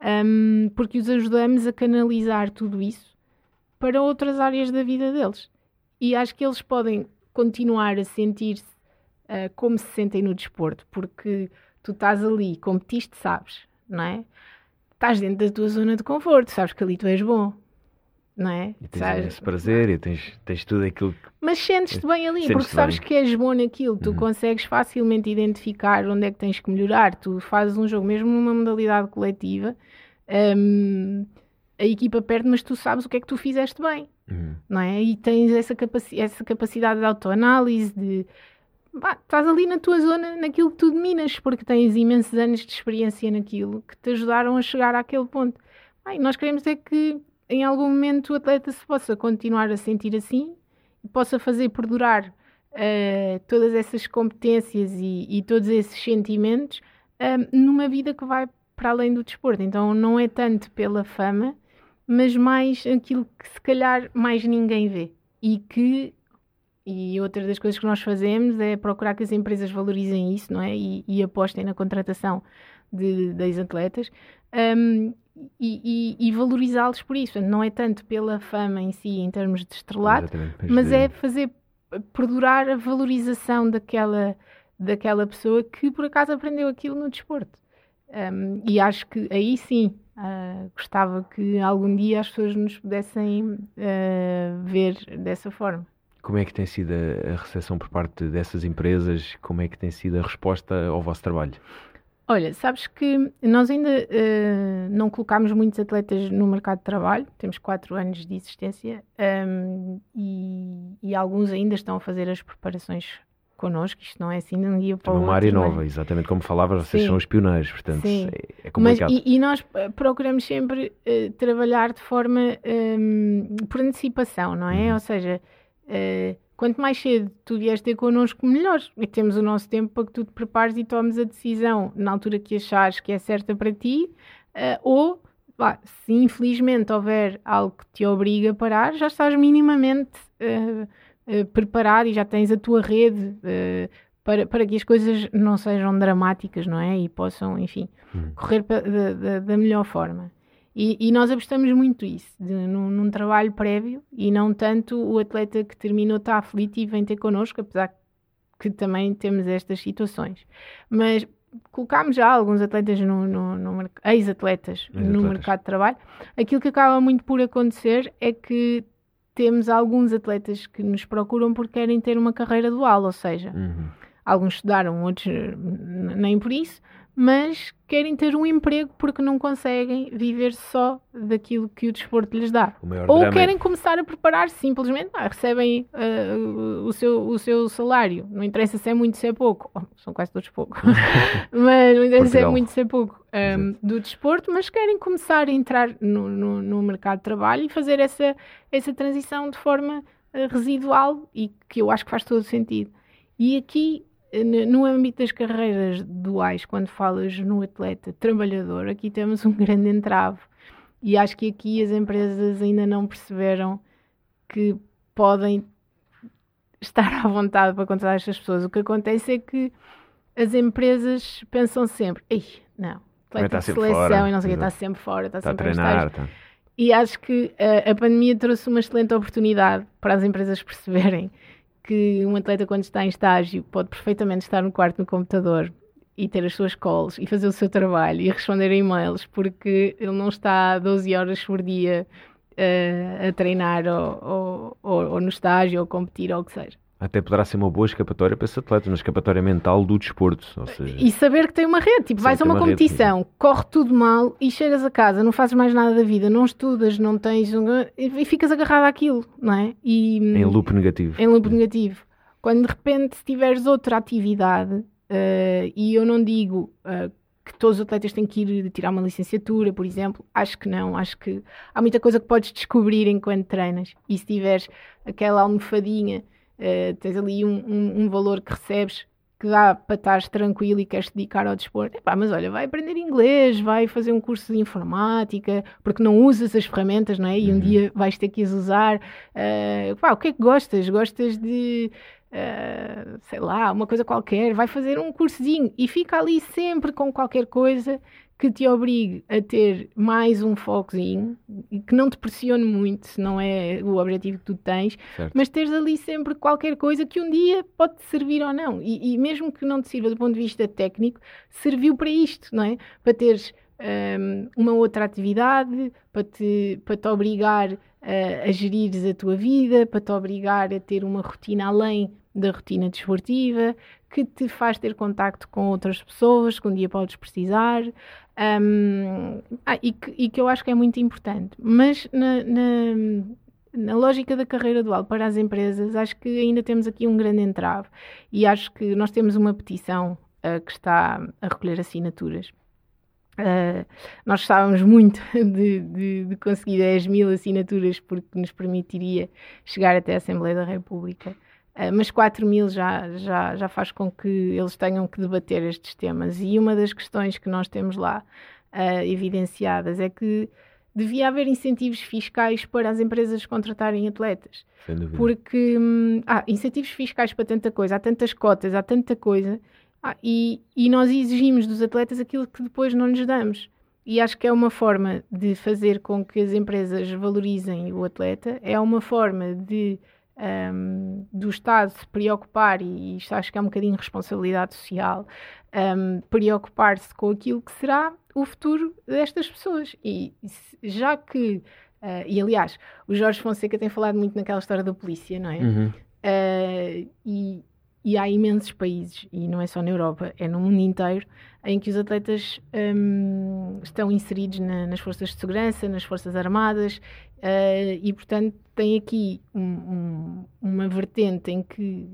um, porque os ajudamos a canalizar tudo isso para outras áreas da vida deles. E acho que eles podem continuar a sentir-se uh, como se sentem no desporto, porque tu estás ali, competiste, sabes, não é? Estás dentro da tua zona de conforto, sabes que ali tu és bom, não é? E tens sabes? esse prazer e tens, tens tudo aquilo que... Mas sentes-te bem ali, sentes porque sabes bem. que és bom naquilo, tu uhum. consegues facilmente identificar onde é que tens que melhorar, tu fazes um jogo mesmo numa modalidade coletiva, um, a equipa perde, mas tu sabes o que é que tu fizeste bem, uhum. não é? E tens essa, capaci essa capacidade de autoanálise, de bah, estás ali na tua zona, naquilo que tu dominas, porque tens imensos anos de experiência naquilo que te ajudaram a chegar àquele ponto. Nós queremos é que em algum momento o atleta se possa continuar a sentir assim e possa fazer perdurar uh, todas essas competências e, e todos esses sentimentos uh, numa vida que vai para além do desporto. Então não é tanto pela fama, mas mais aquilo que se calhar mais ninguém vê e que e outra das coisas que nós fazemos é procurar que as empresas valorizem isso, não é? E, e apostem na contratação de, de atletas um, e, e, e valorizá-los por isso. Não é tanto pela fama em si, em termos de estrelato, mas é fazer perdurar a valorização daquela, daquela pessoa que por acaso aprendeu aquilo no desporto. Um, e acho que aí sim uh, gostava que algum dia as pessoas nos pudessem uh, ver dessa forma. Como é que tem sido a recepção por parte dessas empresas? Como é que tem sido a resposta ao vosso trabalho? Olha, sabes que nós ainda uh, não colocámos muitos atletas no mercado de trabalho, temos quatro anos de existência um, e, e, alguns ainda estão a fazer as preparações connosco, isto não é assim de um dia para o outro. uma área nova, exatamente como falavas, vocês Sim. são os pioneiros, portanto Sim. É, é complicado. Mas, e, e, nós eh, procuramos sempre uh, trabalhar de forma um, por antecipação, não é? Uhum. Ou seja, uh, quanto mais cedo tu vieres ter connosco, melhor. E temos o nosso tempo para que tu te prepares e tomes a decisão na altura que achares que é certa para ti, uh, ou bah, se infelizmente houver algo que te obriga a parar, já estás minimamente uh, uh, preparado e já tens a tua rede para, para que as coisas não sejam dramáticas, não é? E possam, enfim, hum. correr da, da, da melhor forma. E, e, nós apostamos muito isso, de, num, num, trabalho prévio e não tanto o atleta que terminou está aflito e vem ter connosco, apesar que também temos estas situações. Mas colocámos já alguns atletas no, no, no ex-atletas ex no mercado de trabalho. Aquilo que acaba muito por acontecer é que temos alguns atletas que nos procuram porque querem ter uma carreira dual, ou seja, uhum. alguns estudaram, outros nem por isso, mas querem ter um emprego porque não conseguem viver só daquilo que o desporto lhes dá. Ou é querem é... começar a preparar simplesmente, ah, recebem uh, o, seu, o seu salário. Não interessa se é muito, se é pouco. Oh, são quase todos pouco. [laughs] mas não interessa se é muito, se é pouco um, do desporto, mas querem começar a entrar no, no, no, mercado de trabalho e fazer essa, essa transição de forma uh, residual e que eu acho que faz todo sentido. E aqui no âmbito das carreiras duais, quando falas no atleta trabalhador, aqui temos um [laughs] grande entrave. E acho que aqui as empresas ainda não perceberam que podem estar à vontade para contratar estas pessoas. O que acontece é que as empresas pensam sempre: Ei, não, atleta de seleção fora. e não sei o que, está sempre fora, está, está sempre a treinar. Tá. E acho que a, a pandemia trouxe uma excelente oportunidade para as empresas perceberem que um atleta, quando está em estágio, pode perfeitamente estar no quarto no computador e ter as suas calls e fazer o seu trabalho e responder a e-mails, porque ele não está 12 horas por dia uh, a treinar ou, ou, ou, no estágio ou competir ou o que seja. Até poderá ser uma boa escapatória para esse atleta, uma escapatória mental do desporto. Seja... E saber que tem uma rede. Tipo, vais a uma, uma competição, rede, corre tudo mal e chegas a casa, não fazes mais nada da vida, não estudas, não tens. E ficas agarrado àquilo, não é? E, em loop negativo. Em loop negativo. Quando de repente tiveres outra atividade, uh, e eu não digo uh, que todos os atletas têm que ir tirar uma licenciatura, por exemplo, acho que não. Acho que há muita coisa que podes descobrir enquanto treinas. E se tiveres aquela almofadinha Uh, tens ali um, um, um, valor que recebes que dá para estar tranquilo e queres dedicar ao desporto. Epá, mas olha, vai aprender inglês, vai fazer um curso de informática, porque não usas as ferramentas, não é? E um uhum. dia vais ter que as usar. Uh, o que é que gostas? Gostas de. Uh, sei lá, uma coisa qualquer, vai fazer um cursozinho e fica ali sempre com qualquer coisa que te obrigue a ter mais um focozinho que não te pressione muito, se não é o objetivo que tu tens, certo. mas teres ali sempre qualquer coisa que um dia pode te servir ou não. E, e, mesmo que não te sirva do ponto de vista técnico, serviu para isto, não é? Para teres um, uma outra atividade, para te, para te obrigar a, a gerir a tua vida, para te obrigar a ter uma rotina além da rotina desportiva, que te faz ter contacto com outras pessoas que um dia podes precisar um, ah, e, que, e, que, eu acho que é muito importante. Mas na, na, na, lógica da carreira dual para as empresas, acho que ainda temos aqui um grande entrave e acho que nós temos uma petição uh, que está a recolher assinaturas. Uh, nós gostávamos muito [laughs] de, de, de, conseguir 10 mil assinaturas porque nos permitiria chegar até a Assembleia da República mas 4 mil já, já, já faz com que eles tenham que debater estes temas. E uma das questões que nós temos lá uh, evidenciadas é que devia haver incentivos fiscais para as empresas contratarem atletas. Porque hum, há incentivos fiscais para tanta coisa, há tantas cotas, há tanta coisa, ah, e, e nós exigimos dos atletas aquilo que depois não lhes damos. E acho que é uma forma de fazer com que as empresas valorizem o atleta, é uma forma de um, do Estado se preocupar, e isto acho que é um bocadinho responsabilidade social, um, preocupar-se com aquilo que será o futuro destas pessoas. E já que, uh, e aliás, o Jorge Fonseca tem falado muito naquela história da polícia, não é? Uhum. Uh, e, e há imensos países, e não é só na Europa, é no mundo inteiro, em que os atletas um, estão inseridos na, nas forças de segurança, nas forças armadas, uh, e portanto tem aqui um, um, uma vertente em que,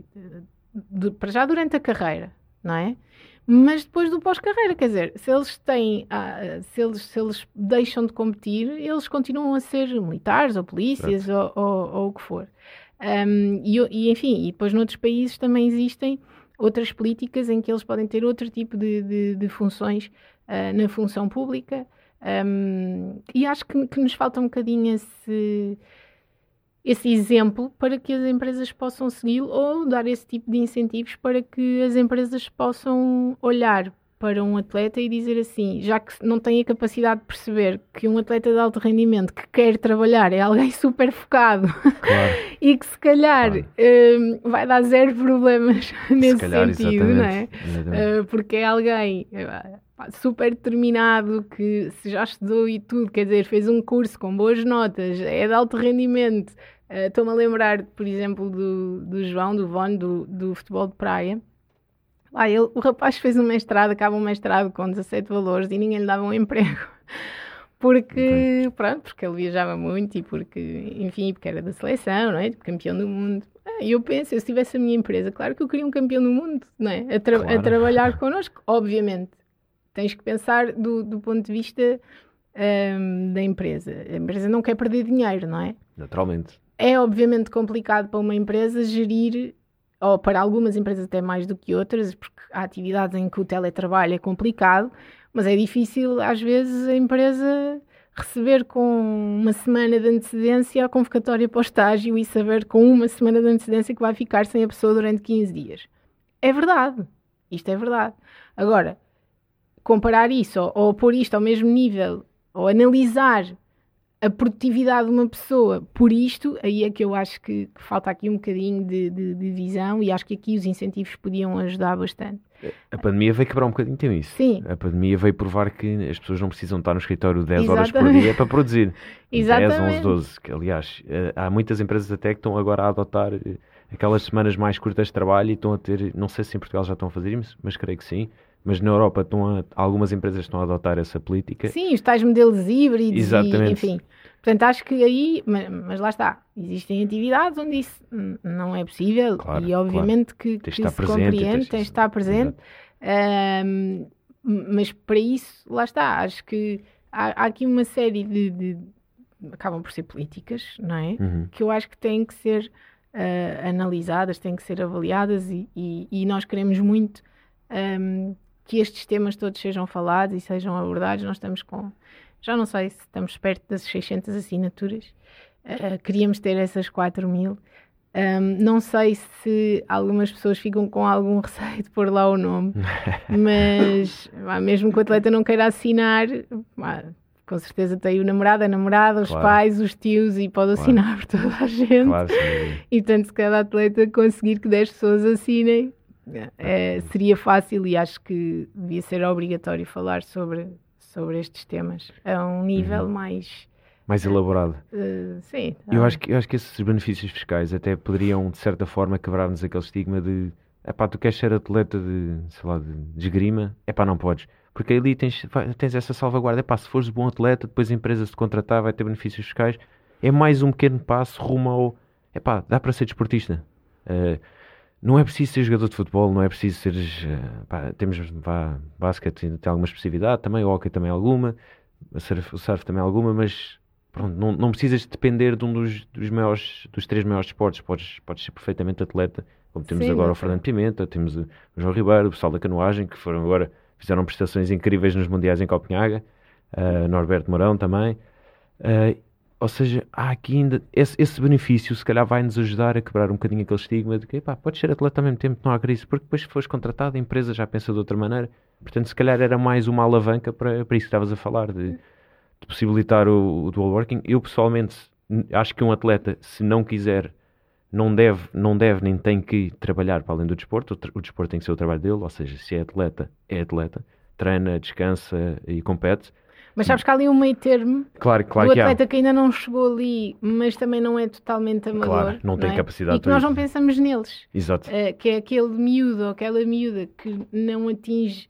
de, para já durante a carreira, não é? Mas depois do pós-carreira, quer dizer, se eles têm, ah, se, eles, se eles deixam de competir, eles continuam a ser militares ou polícias ou, ou, ou o que for. Um, e, e, enfim, e depois noutros países também existem outras políticas em que eles podem ter outro tipo de, de, de funções uh, na função pública. Um, e acho que, que, nos falta um bocadinho esse, esse exemplo para que as empresas possam segui-lo ou dar esse tipo de incentivos para que as empresas possam olhar para um atleta e dizer assim, já que não tem a capacidade de perceber que um atleta de alto rendimento que quer trabalhar é alguém [laughs] super focado claro. [laughs] e que se calhar claro. um, vai dar zero problemas [laughs] nesse calhar, sentido, não é? Uh, porque é alguém uh, super determinado que se já estudou e tudo, quer dizer, fez um curso com boas notas, é de alto rendimento. Uh, Estou-me a lembrar, por exemplo, do, do João, do Von, do, do futebol de praia ah, ele, o rapaz fez um mestrado, acaba um mestrado com 17 valores e ninguém lhe dava um emprego. [laughs] Porque, pronto, porque ele viajava muito e porque, enfim, porque era da seleção, não é? Campeão do mundo. Ah, e eu penso, se eu tivesse a minha empresa, claro que eu queria um campeão do mundo, não é? A, tra claro. a trabalhar [laughs] connosco, obviamente. Tens que pensar do, do ponto de vista um, da empresa. A empresa não quer perder dinheiro, não é? Naturalmente. É obviamente complicado para uma empresa gerir ou para algumas empresas até mais do que outras, porque há atividades em que o teletrabalho é complicado, mas é difícil às vezes a empresa receber com uma semana de antecedência a convocatória para o estágio e saber com uma semana de antecedência que vai ficar sem a pessoa durante 15 dias. É verdade. Isto é verdade. Agora, comparar isso ou, ou pôr isto ao mesmo nível ou analisar a produtividade de uma pessoa por isto, aí é que eu acho que, que falta aqui um bocadinho de, de, de, visão e acho que aqui os incentivos podiam ajudar bastante. A pandemia veio quebrar um bocadinho tem isso. Sim. A pandemia veio provar que as pessoas não precisam estar no escritório 10 Exatamente. horas por dia para produzir. [laughs] Exatamente. 10, 11, 12. Que, aliás, eh, há muitas empresas até que estão agora a adotar eh, aquelas semanas mais curtas de trabalho e estão a ter, não sei se em Portugal já estão a fazer isso, mas creio que sim, mas na Europa estão a, algumas empresas estão a adotar essa política. Sim, os tais modelos híbridos, Exatamente. E, enfim. Portanto, acho que aí, mas, mas, lá está, existem atividades onde isso não é possível claro, e obviamente claro. que, que se presente, compreende, tem de estar presente, mas para isso, lá está, acho que há, há aqui uma série de, de, acabam por ser políticas, não é? Uhum. Que eu acho que têm que ser uh, analisadas, têm que ser avaliadas e, e, e nós queremos muito um, que estes temas todos sejam falados e sejam abordados. Nós estamos com, já não sei se estamos perto das 600 assinaturas, uh, queríamos ter essas 4 mil. Um, não sei se algumas pessoas ficam com algum [laughs] receio de pôr lá o nome, [laughs] mas mesmo que o atleta não queira assinar, com certeza tem o namorado, a namorada, os claro. pais, os tios e pode assinar claro. por toda a gente. Claro, e tanto se cada atleta conseguir que 10 pessoas assinem, é, seria fácil e acho que devia ser obrigatório falar sobre, sobre estes temas a um nível uhum. mais mais elaborado. Uh, sim. Eu acho, que, eu acho que esses benefícios fiscais até poderiam, de certa forma, quebrar-nos aquele estigma de é pá, tu queres ser atleta de, sei lá, de, esgrima, é pá, não podes. Porque ali tens, tens essa salvaguarda, é pá, se fores bom atleta, depois a empresa se contratar, vai ter benefícios fiscais. É mais um pequeno passo rumo ao, é pá, dá para ser desportista. Uh, não é preciso ser jogador de futebol, não é preciso ser. Uh, pá, temos vá, basquete, tem alguma especificidade também, o hockey também alguma, o surf, o surf também alguma, mas pronto, não, não precisas depender de um dos, dos, maiores, dos três maiores esportes. Podes, podes ser perfeitamente atleta, como temos Sim, agora o Fernando Pimenta, temos o João Ribeiro, o pessoal da canoagem, que foram agora, fizeram prestações incríveis nos Mundiais em Copenhaga, uh, Norberto Mourão também. Uh, ou seja, há aqui ainda esse, esse, benefício, se calhar vai-nos ajudar a quebrar um bocadinho aquele estigma de que pá, podes ser atleta ao mesmo tempo, não há crise, porque depois que fores contratado, a empresa já pensa de outra maneira. Portanto, se calhar era mais uma alavanca para, para isso que estavas a falar, de, de possibilitar o, o dual working. Eu pessoalmente acho que um atleta, se não quiser, não deve, não deve nem tem que trabalhar para além do desporto. O, o desporto tem que ser o trabalho dele, ou seja, se é atleta, é atleta, treina, descansa e compete mas sabes que há ali um meio termo claro, claro do que atleta há. que ainda não chegou ali, mas também não é totalmente amador. Claro, não, não tem é? capacidade E que nós não pensamos neles. Exato. Uh, que é aquele miúdo ou aquela miúda que não atinge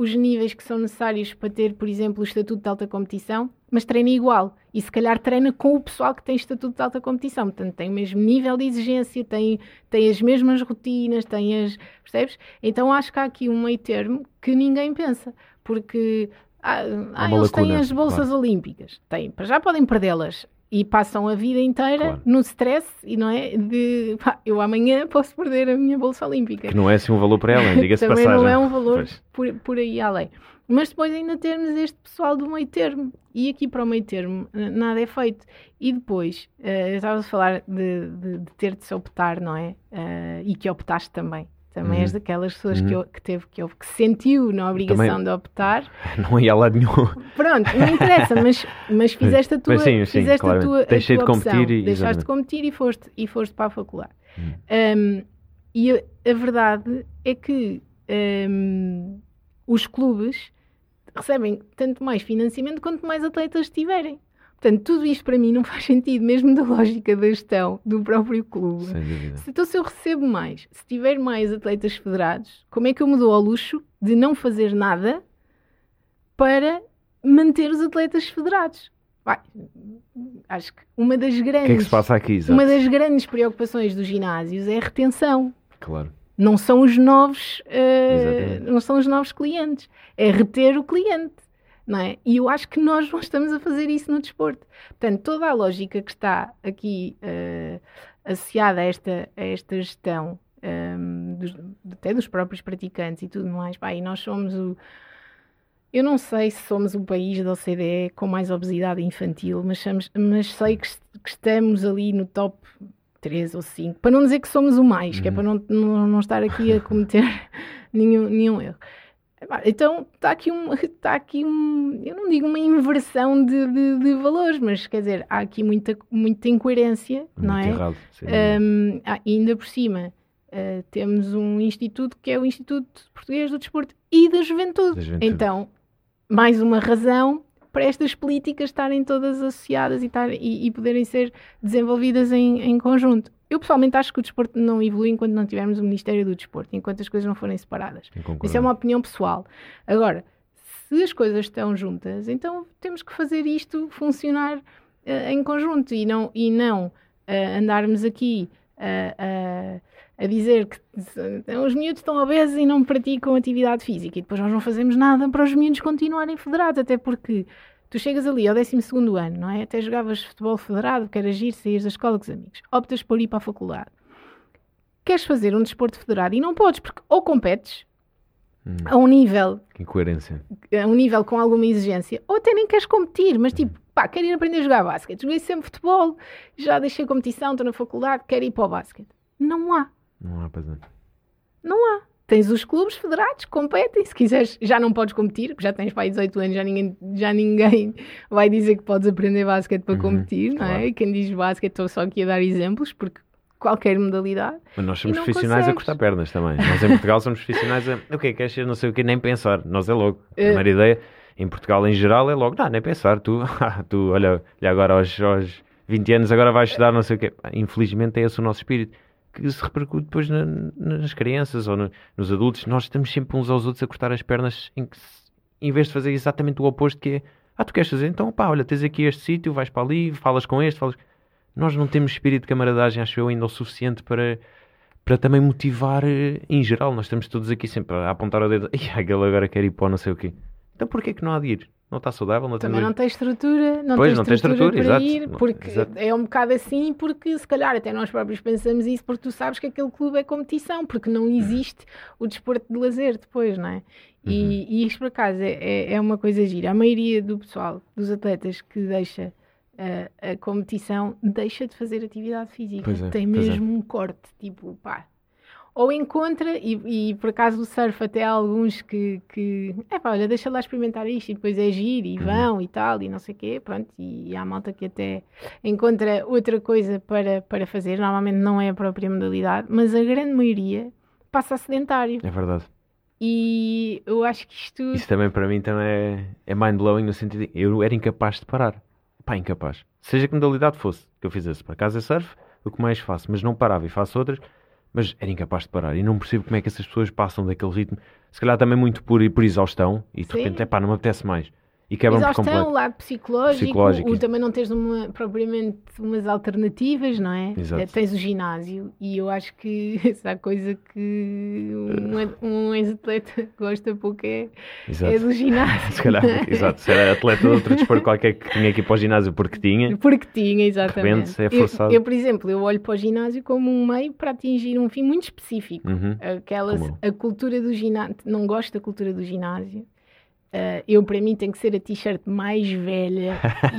os níveis que são necessários para ter, por exemplo, o estatuto de alta competição, mas treina igual. E se calhar treina com o pessoal que tem estatuto de alta competição. Portanto, tem o mesmo nível de exigência, tem, tem as mesmas rotinas, tem as. Percebes? Então acho que há aqui um meio termo que ninguém pensa. Porque ah, ah eles têm as bolsas claro. olímpicas. Têm, já podem perdê-las e passam a vida inteira claro. no stress e não é de pá, eu amanhã posso perder a minha bolsa olímpica. Que não é assim um valor para ela, diga-se [laughs] Também passagem. não é um valor por, por aí além. Mas depois ainda temos este pessoal do meio termo. E aqui para o meio termo nada é feito. E depois, uh, eu estava a falar de, de, de ter de se optar, não é? Uh, e que optaste também. Também uhum. és daquelas pessoas uhum. que, que, teve, que, que sentiu na obrigação Também de optar. [laughs] Não ia lá nenhum. Pronto, não interessa, mas, mas [laughs] fizeste a tua, mas sim, sim, fizeste a tua, Deixei a tua de competir e, Deixaste de competir e foste, e foste para a faculdade. Uhum. Um, e a, a, verdade é que um, os clubes recebem tanto mais financiamento quanto mais atletas tiverem. Portanto, tudo isto para mim não [laughs] faz sentido, mesmo da lógica da gestão do próprio clube. Sem dúvida. Então, se eu recebo mais, se tiver mais atletas federados, como é que eu me dou ao luxo de não fazer nada para manter os atletas federados? Vai, acho que uma das grandes. O que é que se passa aqui? Exato. Uma das grandes preocupações dos ginásios é a retenção. Claro. Não são os novos, uh, não são os novos clientes, é reter o cliente não é? E eu acho que nós não estamos a fazer isso no desporto. Portanto, toda a lógica que está aqui uh, associada a esta, a esta gestão, um, ehm, dos, até dos próprios praticantes e tudo mais, pá, e nós somos o. Eu não sei se somos o país da OCDE com mais obesidade infantil, mas, somos, mas sei que, que estamos ali no top 3 ou 5, para não dizer que somos o mais, uhum. que é para não, não, não estar aqui a cometer [laughs] nenhum, nenhum erro. Então está aqui, um, está [laughs] aqui um, eu não digo uma inversão de, de, de valores, mas quer dizer, há aqui muita, muita incoerência, Muito não é? Errado, um, ah, ainda por cima, uh, temos um instituto que é o Instituto Português do Desporto e da Juventude. Da juventude. Então, mais uma razão para estas políticas estarem todas associadas e, estar, e, e poderem ser desenvolvidas em, em conjunto. Eu pessoalmente acho que o desporto não evolui enquanto não tivermos o Ministério do Desporto, enquanto as coisas não forem separadas. Isso é uma opinião pessoal. Agora, se as coisas estão juntas, então temos que fazer isto funcionar uh, em conjunto e não, e não uh, andarmos aqui uh, a dizer que os miúdos estão obesos e não praticam atividade física e depois nós não fazemos nada para os miúdos continuarem federados, até porque Tu chegas ali ao 12 ano, não é? Até jogavas futebol federado, queres agir, saíres da escola com os amigos. Optas por ir para a faculdade. Queres fazer um desporto federado e não podes, porque ou competes hum. a um nível. Que incoerência. A um nível com alguma exigência, ou até nem queres competir, mas tipo, pá, quero ir aprender a jogar basquete. Joguei sempre futebol, já deixei a competição, estou na faculdade, quero ir para o basquete. Não há. Não há, pois é. Não há tens os clubes federados, competem, se quiseres, já não podes competir, porque já tens para 18 anos, já ninguém, já ninguém [laughs] vai dizer que podes aprender basquete para uhum, competir, não é? claro. é? Quem diz basquete, estou só aqui a dar exemplos, porque qualquer modalidade. Mas nós somos profissionais consegues. a cortar pernas também. Nós em Portugal somos profissionais a. O que é que? Não sei o que, nem pensar. Nós é logo. A primeira uh... ideia, em Portugal em geral, é logo, não, nem pensar. Tu, [laughs] tu olha, olha agora aos, aos 20 anos, agora vais estudar, não sei o quê. Infelizmente é esse o nosso espírito que se repercute depois na, nas crianças ou no, nos adultos. Nós estamos sempre uns aos outros a cortar as pernas em, que, em vez de fazer exatamente o oposto que é ah, tu queres fazer? Então pá, olha, tens aqui este sítio, vais para ali, falas com este, falas... Nós não temos espírito de camaradagem, acho eu, ainda o suficiente para, para também motivar eh, em geral. Nós estamos todos aqui sempre a apontar o dedo. E aquele agora quer ir para não sei o quê. Então porquê que não há de ir? Não está saudável, não Também tem não tem estrutura, não Pois, tem não tem estrutura, estrutura, para exato. ir, porque exato. é um bocado assim, porque se calhar até nós próprios pensamos isso, porque tu sabes que aquele clube é competição, porque não existe o desporto de lazer depois, não é? Uhum. E, e isto por acaso é, é, é uma coisa gira. A maioria do pessoal, dos atletas que deixa a, a competição, deixa de fazer atividade física. É, Tem é. mesmo um corte, tipo, pá. Ou encontra, e, e por acaso o surf até há alguns que, que é pá, olha, deixa lá experimentar isto e depois é giro Uhum. e vão e tal e não sei o quê, pronto, e, há malta que até encontra outra coisa para, para fazer, normalmente não é a própria modalidade, mas a grande maioria passa a sedentário É verdade. e eu acho que isto Isso também para mim também é, é mind-blowing no sentido de eu era incapaz de parar. Pá, incapaz. Seja que modalidade fosse que eu fizesse. Para casa é surf, o que mais faço, mas não parava e faço outras, mas era incapaz de parar. E não percebo como é que essas pessoas passam daquele ritmo, se calhar também muito por, por exaustão, e de Sim. repente, é pá, não me apetece mais. E quebram por Exaustão, o completo. lado psicológico, Psicológico. o também não teres uma, propriamente umas alternativas, não é? Exato. Eh, Tens o ginásio e eu acho que [laughs] essa coisa que um, um ex-atleta [laughs] gosta pouco é, é do ginásio. [laughs] Se calhar, exato. Se era atleta de outro desporto qualquer que tinha que ir para o ginásio porque tinha, Porque tinha, exatamente. repente é forçado. Eu, eu, por exemplo, eu olho para o ginásio como um meio para atingir um fim muito específico. Uhum. Aquela, Como? a cultura do ginásio, não gosto da cultura do ginásio. Uh, eu, para mim, tem que ser a t-shirt mais velha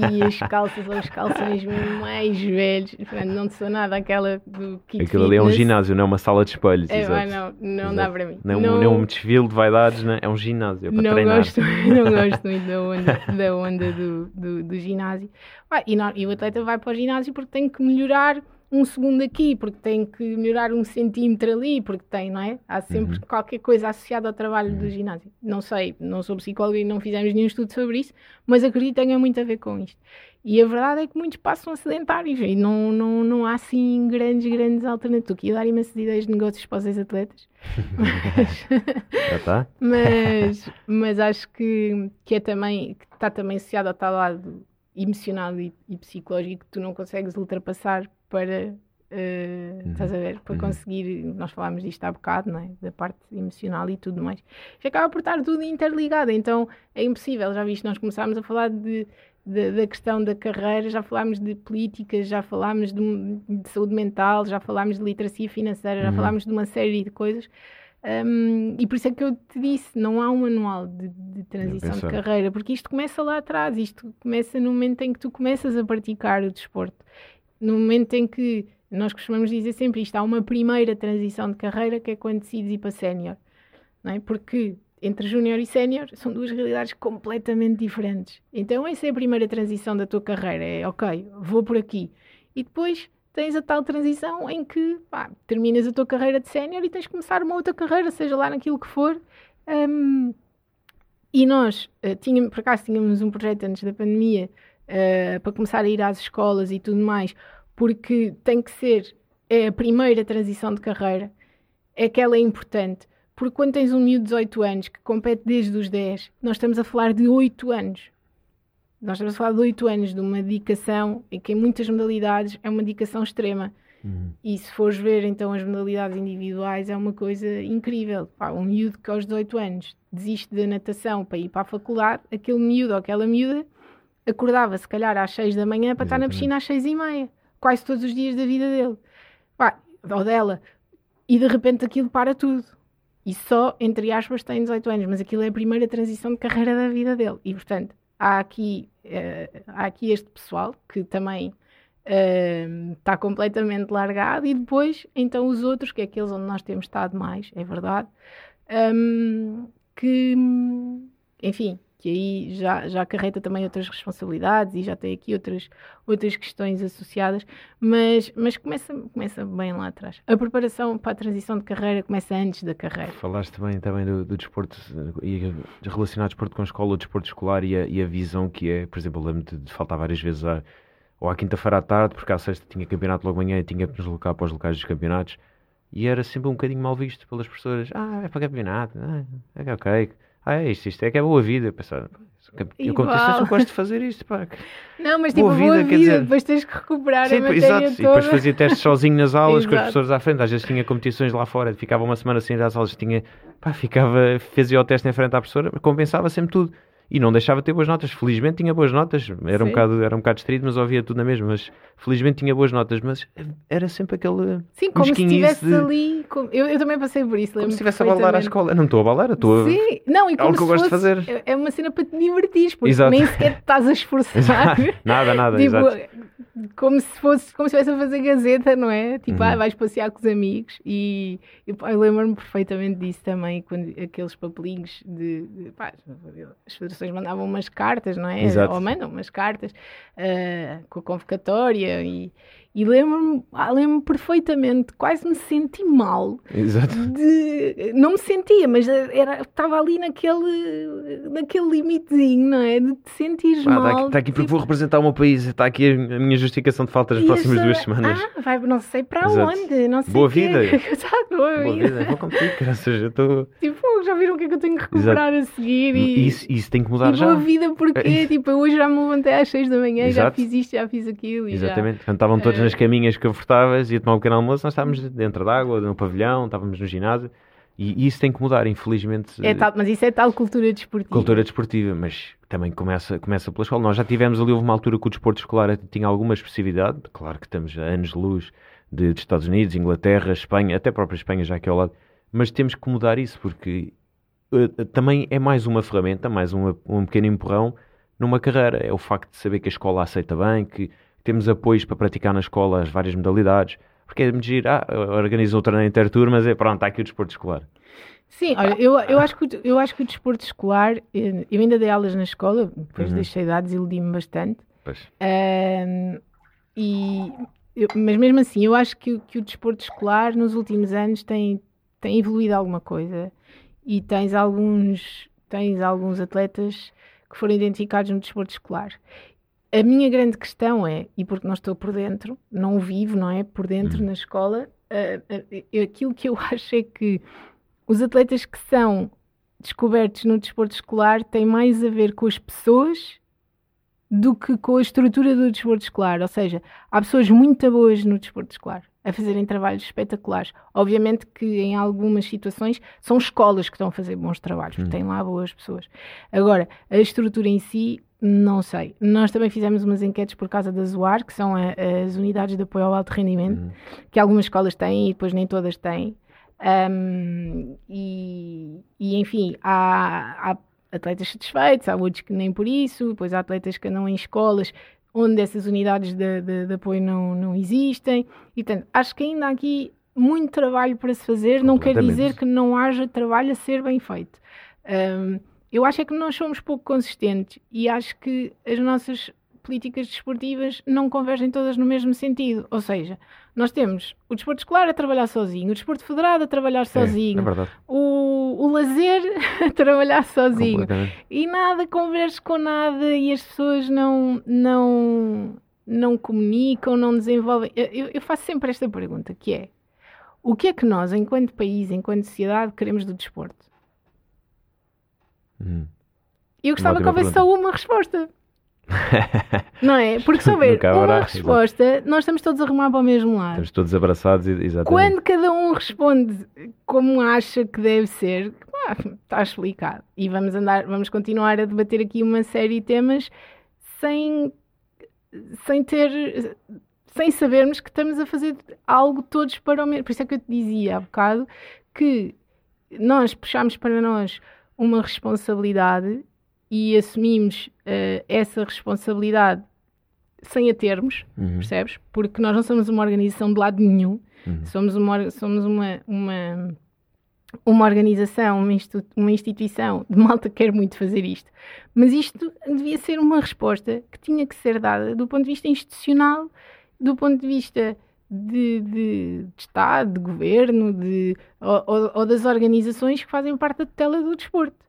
e as [laughs] calças ou os calções mais velhos. Não sou nada aquela do kit aquilo ali é um ginásio, não é uma sala de espelhos. É, exato. não, não Exato. dá para mim. Não, não... um desfile de vaidades, né? é um ginásio, é para não treinar. gosto, [laughs] não gosto muito da onda, [laughs] da onda do, do, do ginásio. Ah, e, não- e o atleta vai para o ginásio porque tem que melhorar um segundo aqui, porque tem que melhorar um centímetro ali, porque tem, não é? Há sempre Uhum. qualquer coisa associada ao trabalho do ginásio. Não sei, não sou psicóloga e não fizemos nenhum estudo sobre isso, mas acredito que tenha muito a ver com isto. E a verdade é que muitos passam a sedentários e não, não, não há assim grandes, grandes alternativas. Ia dar imensas ideias de negócios para os ex-atletas. Mas- [laughs] [laughs] mas, mas acho que, que é também que está também associado ao tal lado emocional e, e psicológico que tu não consegues ultrapassar para eh, Uhum. estás a ver, para Uhum. conseguir, nós falámos disto há bocado, não é? da parte emocional e tudo mais. Já acaba por estar tudo interligado, então é impossível, já viste, nós começámos a falar de, de- da questão da carreira, já falámos de políticas, já falámos de, de saúde mental, já falámos de literacia financeira, já Uhum. falámos de uma série de coisas. Um, e por isso é que eu te disse: não há um manual de, de transição de carreira, porque isto começa lá atrás, isto começa no momento em que tu começas a praticar o desporto, no momento em que nós costumamos dizer sempre isto: há uma primeira transição de carreira que é quando decides ir para sénior, é? Porque entre júnior e sénior são duas realidades completamente diferentes. Então, essa é a primeira transição da tua carreira: é ok, vou por aqui, e depois tens a tal transição em que pá, terminas a tua carreira de sénior e tens de começar uma outra carreira, seja lá naquilo que for. Hum, e nós, eh, tínhamos, por acaso, tínhamos um projeto antes da pandemia eh, para começar a ir às escolas e tudo mais, porque tem que ser é a primeira transição de carreira, é que ela é importante. Porque quando tens um miúdo de 18 anos que compete desde os 10, nós estamos a falar de 8 anos. Nós estamos a falar de 8 anos de uma dedicação, e que em muitas modalidades é uma dedicação extrema. Uhum. E se fores ver então as modalidades individuais, é uma coisa incrível. Pá, um miúdo que aos 18 anos desiste da natação para ir para a faculdade, aquele miúdo ou aquela miúda acordava se calhar às 6 da manhã para estar na Exatamente. piscina às 6 e meia, quase todos os dias da vida dele. Pá, ou dela. E de repente aquilo para tudo. E só, entre aspas, tem 18 anos, mas aquilo é a primeira transição de carreira da vida dele. E portanto, há aqui, eh, há aqui este pessoal que também está completamente largado e depois então os outros, que é aqueles onde nós temos estado mais, é verdade, hum, que enfim, que aí já, já acarreta também outras responsabilidades e já tem aqui outras, outras questões associadas, mas, mas começa, começa bem lá atrás. A preparação para a transição de carreira começa antes da carreira. Falaste bem também do, do desporto e relacionar desporto com a escola, o desporto escolar e a, e a visão que é, por exemplo, eu lembro de, faltar várias vezes à, ou à quinta-feira à tarde, porque à sexta tinha campeonato logo de manhã e tinha que nos deslocar para os locais dos campeonatos e era sempre um bocadinho mal visto pelas pessoas. Ah, é para campeonato, ah, é ok. Ah, é isto, isto é que é boa vida. Eu pensava, eu Igual. conto eu gosto de fazer isto, pá. Não, mas Boa tipo, boa vida, vida, quer dizer- depois tens que recuperar Sim, a matéria exato. toda. E depois fazia testes sozinho nas aulas com as [laughs] pessoas à frente. Às vezes tinha competições lá fora, ficava uma semana sem ir às aulas, tinha, pá, ficava, fazia o teste em frente à professora, compensava sempre tudo. E não deixava de ter boas notas. Felizmente tinha boas notas, era, um bocado, era um bocado distraído, mas ouvia tudo na mesma. Mas felizmente tinha boas notas, mas era sempre aquele. Sim, como se estivesse de... ali. Como... Eu, eu também passei por isso. Como se estivesse a balar à escola. Eu não estou a balar, estou a. Sim, não, e é como é que eu gosto de fazer. É, é uma cena para te divertir, porque Exato. nem sequer estás a esforçar. [laughs] nada, nada. [laughs] tipo, exato como se fosse como se estivesse a fazer gazeta, não é? Tipo, uhum. ah, vais passear com os amigos e eu, eu lembro-me perfeitamente disso também, quando aqueles papelinhos de, de pá, as federações mandavam umas cartas, não é? Exato. Ou mandam umas cartas uh, com a convocatória e, e lembro-me ah, lembro perfeitamente, quase me senti mal. Exato. De, não me sentia, mas era, estava ali naquele, naquele limitezinho, não é? De te sentires ah, mal. Está aqui, está aqui porque tipo... vou representar o meu país, está aqui a minha justificação de falta das próximas essa... duas semanas. Ah, vai, não sei para Exato. onde, não sei Boa vida. [laughs] Exato, boa, boa vida. vida. Vou graças a estou... Tipo, já viram o que é que eu tenho que recuperar Exato. a seguir? E... Isso, isso tem que mudar e já. Boa vida porque, tipo, hoje já me levantei às seis da manhã, Exato. já fiz isto, já fiz aquilo. Exatamente, já... estavam todos nas caminhas confortáveis, ia tomar um pequeno almoço, nós estávamos dentro d'água, no pavilhão, estávamos no ginásio. E isso tem que mudar, infelizmente. É tal, mas isso é tal cultura desportiva. Cultura desportiva, mas também começa, começa pela escola. Nós já tivemos ali, houve uma altura que o desporto escolar tinha alguma expressividade. Claro que estamos a anos de luz de, de Estados Unidos, Inglaterra, Espanha, até a própria Espanha já aqui ao lado. Mas temos que mudar isso, porque uh, também é mais uma ferramenta, mais uma, um pequeno empurrão numa carreira. É o facto de saber que a escola aceita bem, que temos apoios para praticar na escola as várias modalidades, porque é de medir, ah, organiza o treino interturmas, é pronto, está aqui o desporto escolar. Sim, olha, eu, eu, acho que, eu acho que o desporto escolar, eh, eu ainda dei aulas na escola, depois uhum. deixei de desiludi-me bastante. Um, e, eu, mas mesmo assim, eu acho que, que o desporto escolar nos últimos anos tem, tem evoluído alguma coisa e tens alguns, tens alguns atletas que foram identificados no desporto escolar. A minha grande questão é, e porque não estou por dentro, não vivo, não é? Por dentro uhum. na escola, uh, uh, aquilo que eu [laughs] acho é que os atletas que são descobertos no desporto escolar têm mais a ver com as pessoas do que com a estrutura do desporto escolar. Ou seja, há pessoas muito boas no desporto escolar a fazerem trabalhos espetaculares. Obviamente que em algumas situações são escolas que estão a fazer bons trabalhos, porque hum. têm lá boas pessoas. Agora, a estrutura em si não sei. Nós também fizemos umas enquetes por causa da ZUAR, que são a, as unidades de apoio ao alto rendimento, uhum. que algumas escolas têm e depois nem todas têm. Um, e, e, enfim, há, há, atletas satisfeitos, há outros que nem por isso, depois há atletas que andam em escolas onde essas unidades de, de, de apoio não, não existem. E, portanto, acho que ainda há aqui muito trabalho para se fazer, não quer dizer que não haja trabalho a ser bem feito. Um, eu acho é que nós somos pouco consistentes e acho que as nossas políticas desportivas não convergem todas no mesmo sentido. Ou seja, nós temos o desporto escolar a trabalhar sozinho, o desporto federado a trabalhar sozinho, é, é o, o lazer [laughs] a trabalhar sozinho e nada converge com nada e as pessoas não, não, não comunicam, não desenvolvem. Eu, eu faço sempre esta pergunta, que é o que é que nós, enquanto país, enquanto sociedade, queremos do desporto? Hum. Eu gostava que houvesse só uma resposta. [laughs] não é? Porque se [laughs] houver uma resposta, nós estamos todos a arrumar para o mesmo lado. Estamos todos abraçados, exatamente. Quando cada um responde como acha que deve ser, ah, está explicado. E vamos andar, vamos continuar a debater aqui uma série de temas sem, sem ter sem sabermos que estamos a fazer algo todos para o mesmo. Por isso é que eu te dizia há bocado que nós puxámos para nós uma responsabilidade e assumimos uh, essa responsabilidade sem a termos, uhum. percebes? Porque nós não somos uma organização de lado nenhum, uhum. somos, uma, somos uma, uma, uma organização, uma, uma instituição de malta que quer muito fazer isto. Mas isto devia ser uma resposta que tinha que ser dada do ponto de vista institucional, do ponto de vista de, de, de Estado, de governo, de, ou, ou, das organizações que fazem parte da tutela do desporto.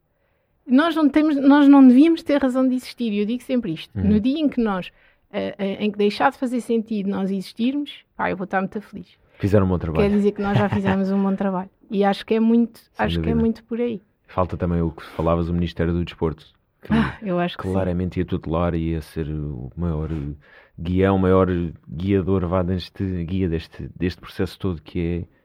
Nós não, temos, nós não devíamos ter razão de existir, e eu digo sempre isto. Uhum. No dia em que nós, uh, uh, em que deixar de fazer sentido nós existirmos, pá, eu vou estar muito feliz. Fizeram um bom trabalho. Quer dizer que nós já fizemos um bom trabalho. E acho que é muito, acho que é muito por aí. Falta também o que falavas do Ministério do Desporto. Que ah, eu acho que claramente sim. ia tutelar e ia ser o maior guião, maior guiador vá deste guia deste, deste processo todo que é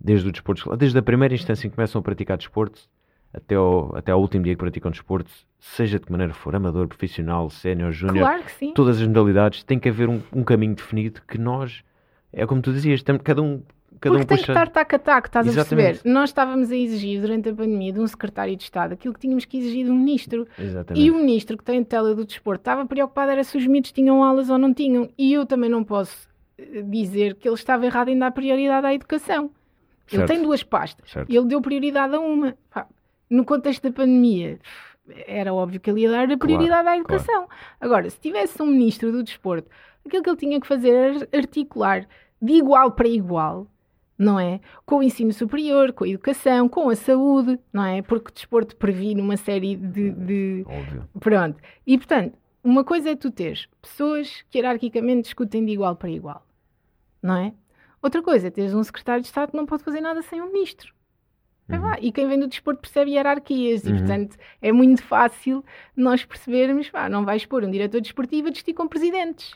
desde o desporto, desde a primeira instância em que começam a praticar desporto até ao, até ao último dia que praticam desporto, seja de que maneira for, amador, profissional, sénior, júnior, Claro todas as modalidades, tem que haver um, um caminho definido que nós, é como tu dizias, tem, cada um, cada Porque um tem que puxa. estar taco a taco, estás a Exatamente. perceber? Nós estávamos a exigir durante a pandemia de um secretário de Estado aquilo que tínhamos que exigir de um ministro. Exatamente. E o ministro que tem a tela do desporto estava preocupado era se os miúdos tinham aulas ou não tinham. E eu também não posso eh, dizer que ele estava errado em dar prioridade à educação. Ele Certo. tem duas pastas. Certo. Ele deu prioridade a uma. No contexto da pandemia, era óbvio que ele ia dar a prioridade à educação. Agora, se tivesse um ministro do desporto, aquilo que ele tinha que fazer era articular de igual para igual, não é? Com o ensino superior, com a educação, com a saúde, não é? Porque o desporto previne uma série de- de, Óbvio. Pronto. E portanto, uma coisa é tu teres pessoas que hierarquicamente discutem de igual para igual, não é? Outra coisa é teres um secretário de Estado que não pode fazer nada sem um ministro. É vá, E quem vem do desporto percebe hierarquias e, Uhum. portanto, é muito fácil nós percebermos, pá, não vais pôr um diretor desportivo a discutir com presidentes.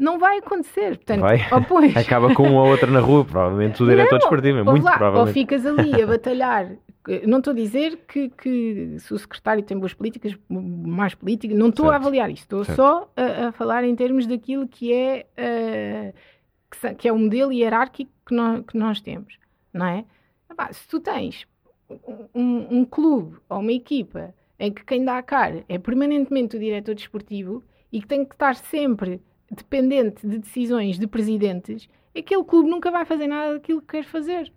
Não vai acontecer. Portanto, Vai. ou [laughs] Acaba com um ou outra na rua, provavelmente o diretor Não, desportivo, é muito lá, Ou provavelmente. ficas ali a [laughs] batalhar. Não estou a dizer que, que se o secretário tem boas políticas, mais políticas, não estou a Certo. avaliar isto. Estou Certo. só a, a falar em termos daquilo que é, eh, que, é o modelo hierárquico que nós, que nós temos, não é? Se tu tens um, um clube ou uma equipa em que quem dá a cara é permanentemente o diretor desportivo e que tem que estar sempre dependente de decisões de presidentes, aquele clube nunca vai fazer nada daquilo que quer fazer,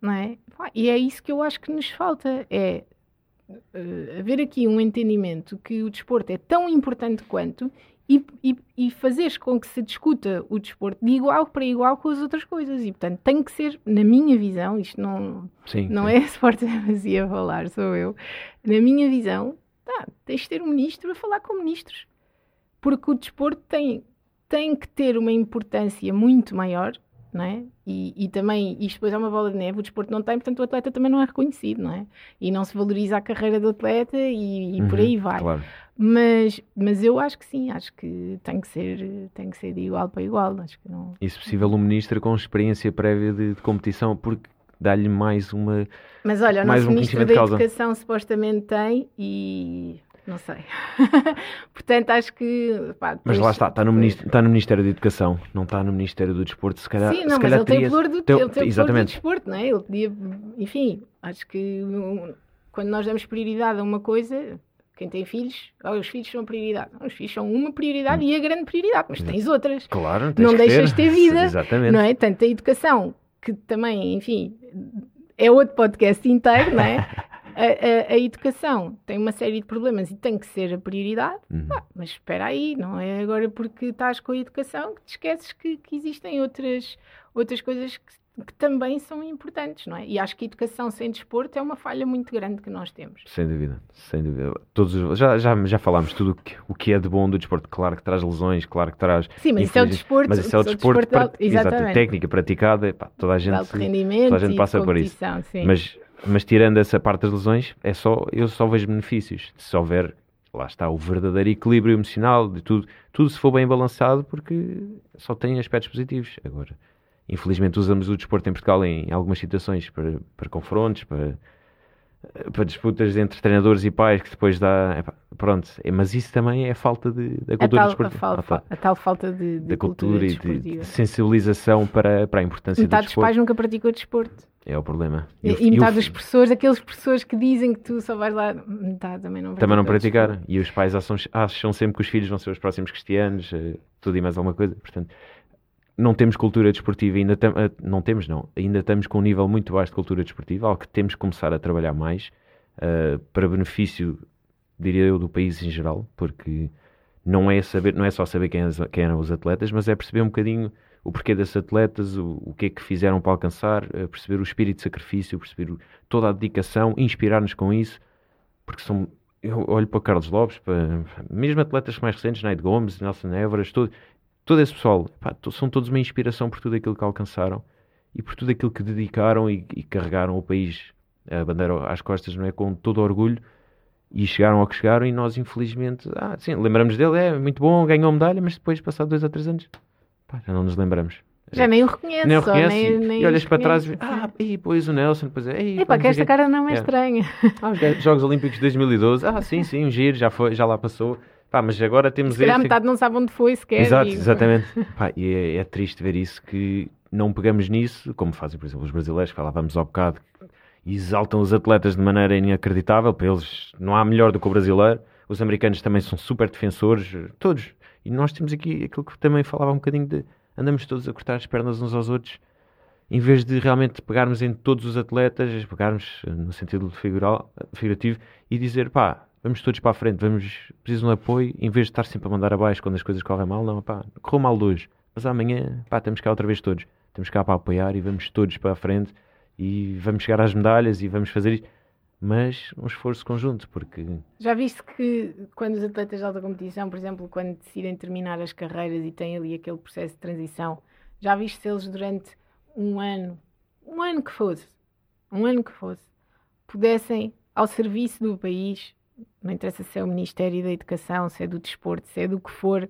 não é? E é isso que eu acho que nos falta, é eh, haver aqui um entendimento que o desporto é tão importante quanto e, e, e fazeres com que se discuta o desporto de igual para igual com as outras coisas. E, portanto, tem que ser, na minha visão, isto não, Sim, não sim. é [laughs] Sport Demasia a falar, sou eu. Na minha visão, tá, tens de ter um ministro a falar com ministros. Porque o desporto tem, tem que ter uma importância muito maior, não é? E, e também, isto depois é uma bola de neve, o desporto não tem, portanto o atleta também não é reconhecido, não é? E não se valoriza a carreira do atleta e, e por Uhum, aí vai. Claro. Mas, mas eu acho que sim, acho que tem que ser, tem que ser de igual para igual. Acho que não... E se possível, um ministro com experiência prévia de, de competição, porque dá-lhe mais uma. Mas olha, o nosso um Ministro da. Educação supostamente tem e não sei. [laughs] Portanto, acho que. pá, Mas lá está, está no, ministro, está no Ministério da Educação, não está no Ministério do Desporto. Se calhar, Sim, se não, mas ele tem teria- o valor do, tem- ele tem o valor do Exatamente. desporto, não é? Ele podia, enfim, acho que um, quando nós damos prioridade a uma coisa, quem tem filhos, oh, os filhos são prioridade. Não, os filhos são uma prioridade e a grande prioridade, mas tens outras. Claro, tens Não deixas ter. ter vida, [laughs] Exatamente. Não é? Tanto a educação, que também, enfim, é outro podcast inteiro, não é? [laughs] A, a- a educação tem uma série de problemas e tem que ser a prioridade, Uhum. Pá, mas espera aí, não é agora porque estás com a educação que te esqueces que, que existem outras, outras coisas que, que também são importantes, não é? E acho que a educação sem desporto é uma falha muito grande que nós temos. Sem dúvida, sem dúvida. Todos, os- já, já, já falámos tudo o que, o que é de bom do desporto. Claro que traz lesões, claro que traz. Sim, mas isso é o desporto. Mas isso é o desporto, de alto- pra- exato, técnica praticada, pá, toda a gente. alto rendimento toda a gente passa por isso. sim. Mas, mas tirando essa parte das lesões, é só, eu só vejo benefícios. Se houver, lá está, o verdadeiro equilíbrio emocional de tudo, tudo se for bem balançado, porque só tem aspectos positivos. Agora, infelizmente, usamos o desporto em Portugal em algumas situações para, para confrontos, para, para disputas entre treinadores e pais, que depois dá. epá, pronto, é- mas isso também é falta de, da a cultura tal, a, desportiva. fal- Ah, tá. a tal falta de, de da cultura, e de, de sensibilização para, para a importância Metade do dos pais desporto. nunca praticou desporto. É o problema. E, o- e o- metade dos professores, aqueles professores que dizem que tu só vais lá, metade também não também não desporto. E os pais acham, acham sempre que os filhos vão ser os próximos cristianos, eh, tudo e mais alguma coisa. Portanto, não temos cultura desportiva, ainda tam- eh, não temos, não. Ainda estamos com um nível muito baixo de cultura desportiva, algo que temos que começar a trabalhar mais eh, para benefício, diria eu, do país em geral, porque não é, saber, não é só saber quem, quem eram os atletas, mas é perceber um bocadinho o porquê desses atletas, o, o que é que fizeram para alcançar, eh, perceber o espírito de sacrifício, perceber o- toda a dedicação, inspirar-nos com isso, porque são, eu olho para Carlos Lopes, para mesmo atletas mais recentes, Naide Gomes, Nelson Évora, todo, todo esse pessoal, pá, são todos uma inspiração por tudo aquilo que alcançaram e por tudo aquilo que dedicaram e, e carregaram o país, a bandeira às costas, não é? Com todo orgulho e chegaram ao que chegaram e nós infelizmente, ah, sim, lembramos dele, é muito bom, ganhou medalha, mas depois, passado dois ou três anos, pá, já não nos lembramos. Já nem o reconhece. Nem o reconhece. nem- e- nem e olhas para trás e ah, e depois o Nelson, depois é. "Ei, Epá, pá, que esta cara não é É. estranha. quê." Ah, Jogos Olímpicos de 2012. Ah, sim, sim, um giro, já, foi, já lá passou. Pá, mas agora temos Se este. metade não sabe onde foi sequer. Exato, exatamente. [laughs] Pá, e é, é triste ver isso que não pegamos nisso, como fazem, por exemplo, os brasileiros, que falávamos ao bocado, e exaltam os atletas de maneira inacreditável. Para eles não há melhor do que o brasileiro. Os americanos também são super defensores, todos. E nós temos aqui aquilo que também falava um bocadinho de andamos todos a cortar as pernas uns aos outros, em vez de realmente pegarmos em todos os atletas, pegarmos no sentido figural, figurativo e dizer pá, vamos todos para a frente, vamos, precisam de apoio, em vez de estar sempre a mandar abaixo quando as coisas correm mal, não, pá, correu mal hoje, mas amanhã, pá, estamos cá outra vez todos, estamos cá para apoiar e vamos todos para a frente e vamos chegar às medalhas e vamos fazer isto, mas um esforço conjunto, porque Já viste que quando os atletas de alta competição, por exemplo, quando decidem terminar as carreiras e têm ali aquele processo de transição, já viste se eles durante um ano, um ano que fosse, um ano que fosse, pudessem, ao serviço do país, não interessa se é o Ministério da Educação, se é do Desporto, se é do que for,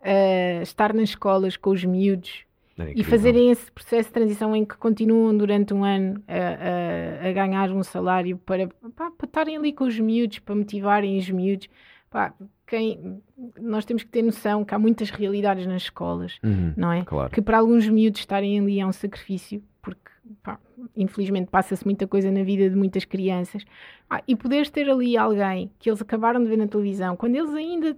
eh, estar nas escolas com os miúdos é e fazerem esse processo de transição em que continuam durante um ano a, a- a ganhar um salário para, pá, para estarem ali com os miúdos, para motivarem os miúdos. Pá, quem, nós temos que ter noção que há muitas realidades nas escolas, Uhum, não é? claro. Que para alguns miúdos estarem ali é um sacrifício, porque pá, infelizmente passa-se muita coisa na vida de muitas crianças. Ah, e poderes ter ali alguém que eles acabaram de ver na televisão, quando eles ainda,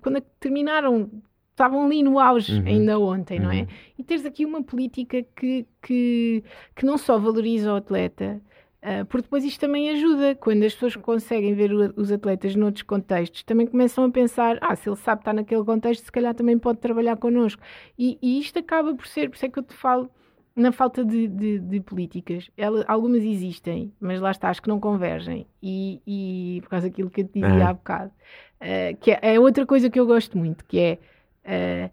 quando terminaram, estavam ali no auge, Uhum. ainda ontem, não é? Uhum. E teres aqui uma política que, que, que não só valoriza o atleta, ah, porque depois isto também ajuda, quando as pessoas conseguem ver o- os atletas noutros contextos, também começam a pensar, ah, se ele sabe estar naquele contexto, se calhar também pode trabalhar connosco. E, e isto acaba por ser, por isso é que eu te falo, na falta de, de- de políticas. Ela- algumas existem, mas lá está, acho que não convergem. E, e por causa daquilo que eu te dizia Aham. há bocado, ah, que é, é outra coisa que eu gosto muito, que é ah,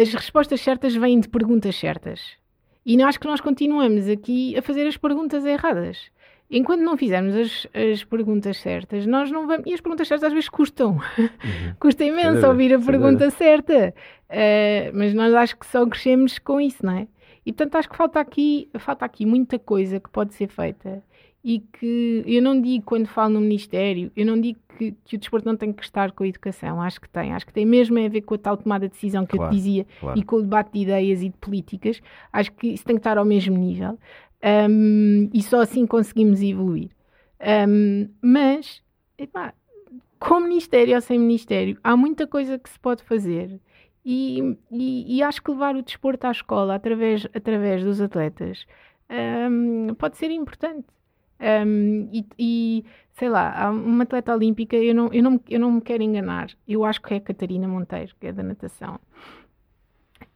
as respostas certas vêm de perguntas certas. E acho que nós continuamos aqui a fazer as perguntas erradas. Enquanto não fizermos as, as perguntas certas, nós não vamos. E as perguntas certas às vezes custam. Uhum. [laughs] Custa imenso ouvir a pergunta certa. Eh, mas nós acho que só crescemos com isso, não é? E portanto acho que falta aqui, falta aqui muita coisa que pode ser feita. E que eu não digo quando falo no Ministério, eu não digo que, que o desporto não tem que estar com a educação. Acho que tem. Acho que tem mesmo a ver com a tal tomada de decisão que eu Claro, te dizia claro. e com o debate de ideias e de políticas. Acho que isso tem que estar ao mesmo nível. Um, e só assim conseguimos evoluir. Um, mas, epá, com ministério ou sem ministério, há muita coisa que se pode fazer. E, e- e acho que levar o desporto à escola através, através dos atletas um, pode ser importante. Um, e, e, sei lá, há uma atleta olímpica, eu não, eu, não, me- eu não me quero enganar, eu acho que é a Catarina Monteiro, que é da natação.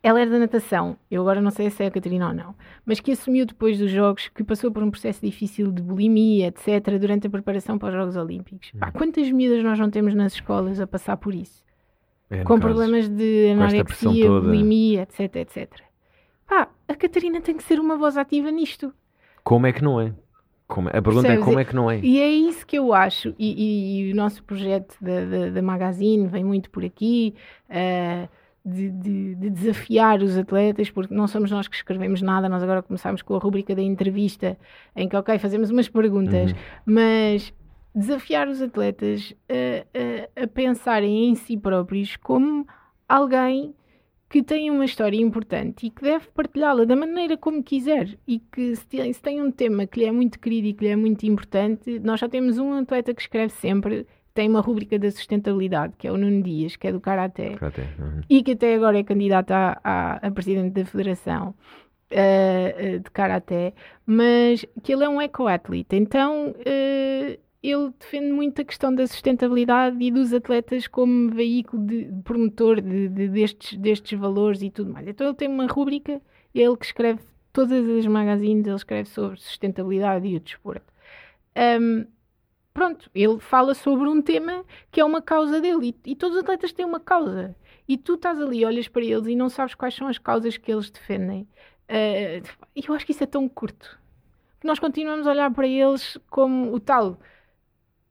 Ela era da natação, eu agora não sei se é a Catarina ou não, mas que assumiu depois dos Jogos que passou por um processo difícil de bulimia, etc., durante a preparação para os Jogos Olímpicos. Pá, quantas miúdas nós não temos nas escolas a passar por isso? É, com caso. problemas de anorexia, bulimia, etc, etc. Pá, a Catarina tem que ser uma voz ativa nisto. Como é que não é? Como- A pergunta Percebes? é como é que não é? E é isso que eu acho, e, e- e o nosso projeto da, da, da Magazine vem muito por aqui, eh, de, de- de desafiar os atletas, porque não somos nós que escrevemos nada, nós agora começámos com a rubrica da entrevista, em que, ok, fazemos umas perguntas, Uhum. mas desafiar os atletas a, a- a pensarem em si próprios como alguém que tem uma história importante e que deve partilhá-la da maneira como quiser. E que se tem, se tem um tema que lhe é muito querido e que lhe é muito importante, nós já temos um atleta que escreve sempre, tem uma rúbrica da sustentabilidade, que é o Nuno Dias, que é do Karaté. Para até, uhum. e que até agora é candidato a, a, a presidente da Federação eh, de Karaté, mas que ele é um eco-atleta, então eh, ele defende muito a questão da sustentabilidade e dos atletas como veículo de, de promotor de, de- destes, destes valores e tudo mais. Então ele tem uma rúbrica, ele que escreve todas as magazines, ele escreve sobre sustentabilidade e o desporto. Ahm, pronto, ele fala sobre um tema que é uma causa dele e, e todos os atletas têm uma causa. E tu estás ali, olhas para eles e não sabes quais são as causas que eles defendem. E eu acho que isso é tão curto. Nós continuamos a olhar para eles como o tal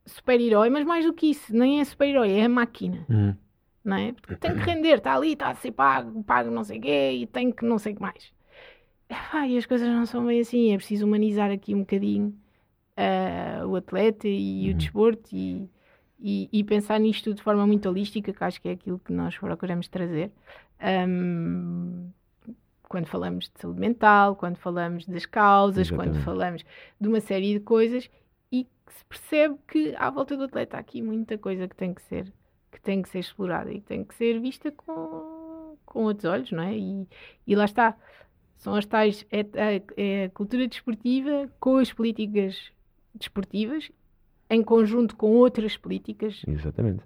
super-herói, mas mais do que isso, nem é super-herói, é a máquina. Uhum. não é? Porque tem que render, está ali, está a ser pago, pago não sei o quê e tem que não sei o que mais. Ah, e as coisas não são bem assim, é preciso humanizar aqui um bocadinho uh, o atleta e uhum. o desporto e, e, e, pensar nisto de forma muito holística, que acho que é aquilo que nós procuramos trazer. Um, quando falamos de saúde mental, quando falamos das causas, Exatamente. quando falamos de uma série de coisas que se percebe que à volta do atleta há aqui muita coisa que tem que ser que tem que ser explorada e tem que ser vista com, com outros olhos, não é? E, e lá está. São as tais. É, é, é a cultura desportiva com as políticas desportivas, em conjunto com outras políticas. Exatamente.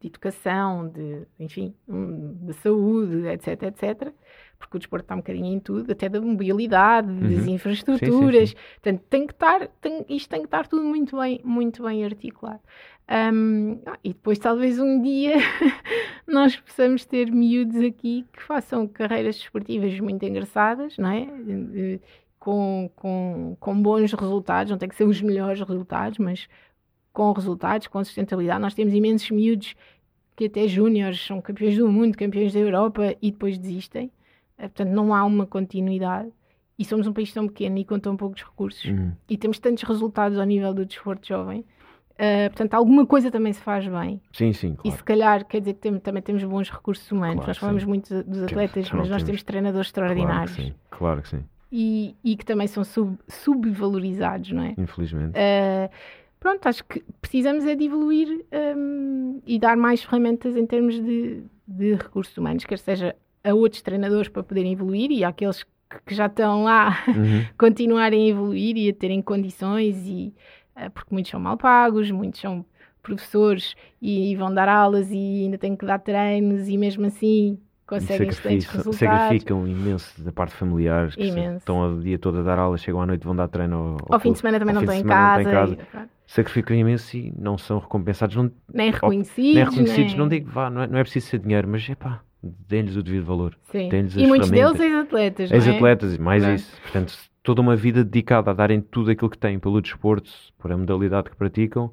De educação, de, enfim, de saúde, etc, etc. Porque o desporto está um bocadinho em tudo, até da mobilidade, uhum. das infraestruturas. Sim, sim, sim. Portanto, tem que estar, tem, isto tem que estar tudo muito bem, muito bem articulado. Um, ah, e depois, talvez um dia, [laughs] nós possamos ter miúdos aqui que façam carreiras desportivas muito engraçadas, não é? Com, com, com bons resultados, não tem que ser os melhores resultados, mas com resultados, com sustentabilidade. Nós temos imensos miúdos que até júniores são campeões do mundo, campeões da Europa e depois desistem. Eh, portanto, não há uma continuidade. E somos um país tão pequeno e com tão poucos recursos. Uhum. E temos tantos resultados ao nível do desporto jovem Uh, portanto, alguma coisa também se faz bem. Sim, sim. Claro. E se calhar, quer dizer que tem, também temos bons recursos humanos. Claro, nós falamos sim. muito dos atletas, mas nós temos treinadores extraordinários. Claro que sim. Claro que, sim. E, e que também são sub, subvalorizados, não é? Infelizmente. Uh, pronto, acho que precisamos é de evoluir um, e dar mais ferramentas em termos de, de recursos humanos, quer seja a outros treinadores para poderem evoluir e àqueles que já estão lá [laughs] uhum. continuarem a evoluir e a terem condições e eh, porque muitos são mal pagos, muitos são professores e, vão dar aulas e ainda têm que dar treinos e mesmo assim conseguem excelentes resultados. Sacrificam imenso da parte familiar, que estão o dia todo a dar aulas, chegam à noite vão dar treino ao, ao, ao fim de semana também não estão em casa. Em casa. E, sacrificam imenso e não são recompensados. Não, nem reconhecidos. Nem reconhecidos, nem... não digo, vá, não é, não é preciso ser dinheiro, mas é pá, deem-lhes o devido valor. Sim. E muitos deles ex-atletas. Ex-atletas, mais é? isso. Portanto, toda uma vida dedicada a darem tudo aquilo que têm pelo desporto, por a modalidade que praticam,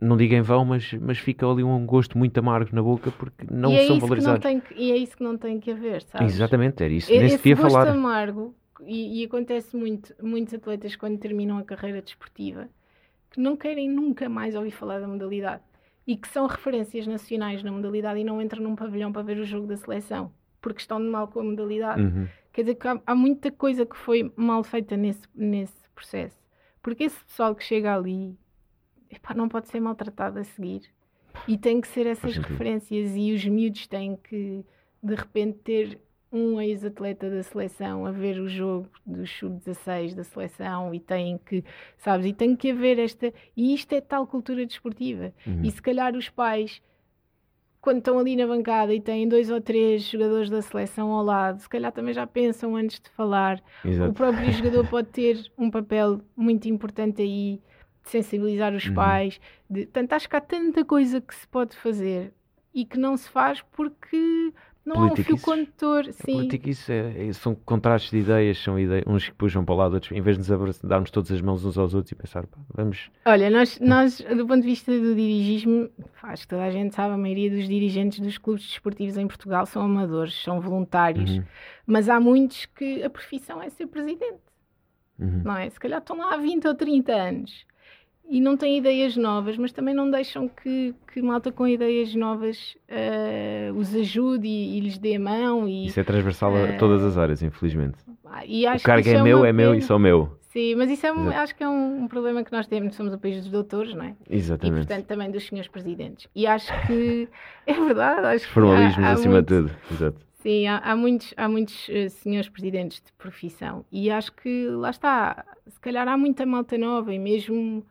não digo em vão, mas, mas fica ali um gosto muito amargo na boca porque não e é são valorizados. Não que, e é isso que não tem que haver, sabes? Exatamente, era isso. Esse Nem se gosto falar. amargo, e, e, acontece muito, muitos atletas quando terminam a carreira desportiva, que não querem nunca mais ouvir falar da modalidade e que são referências nacionais na modalidade e não entram num pavilhão para ver o jogo da seleção porque estão de mal com a modalidade. Uhum. Quer dizer que há, há, muita coisa que foi mal feita nesse, nesse processo. Porque esse pessoal que chega ali epá, não pode ser maltratado a seguir. E tem que ser essas referências. E os miúdos têm que, de repente, ter um ex-atleta da seleção a ver o jogo do sub-16 da seleção e tem que, sabes, e tem que haver esta. E isto é tal cultura desportiva. Uhum. E se calhar os pais quando estão ali na bancada e têm dois ou três jogadores da seleção ao lado, se calhar também já pensam antes de falar. Exato. O próprio jogador pode ter um papel muito importante aí de sensibilizar os uhum. pais. De... Portanto, acho que há tanta coisa que se pode fazer e que não se faz porque não há um fio condutor, sim. Política, isso é, é, são contrastes de ideias, são ideias, uns que puxam para o lado, outros, em vez de nos darmos todas as mãos uns aos outros e pensar, pá, vamos. Olha, nós, nós, do ponto de vista do dirigismo, acho que toda a gente sabe, a maioria dos dirigentes dos clubes desportivos em Portugal são amadores, são voluntários, uhum. mas há muitos que a profissão é ser presidente, uhum. não é? Se calhar estão lá há 20 ou 30 anos e não têm ideias novas, mas também não deixam que, que malta com ideias novas uh, os ajude e, e, lhes dê a mão. E, isso é transversal uh, a eh, todas as áreas, infelizmente. Acho o cargo é, é meu, é meu e sou meu. Sim, mas isso é um, acho que é um, um, problema que nós temos, somos o país dos doutores, não é? Exatamente. E portanto também dos senhores presidentes. E acho que [laughs] é verdade, acho Formalismos há, há acima muito, de tudo, exato. Sim, há, há muitos, há muitos uh, senhores presidentes de profissão e acho que lá está, se calhar há muita malta nova e mesmo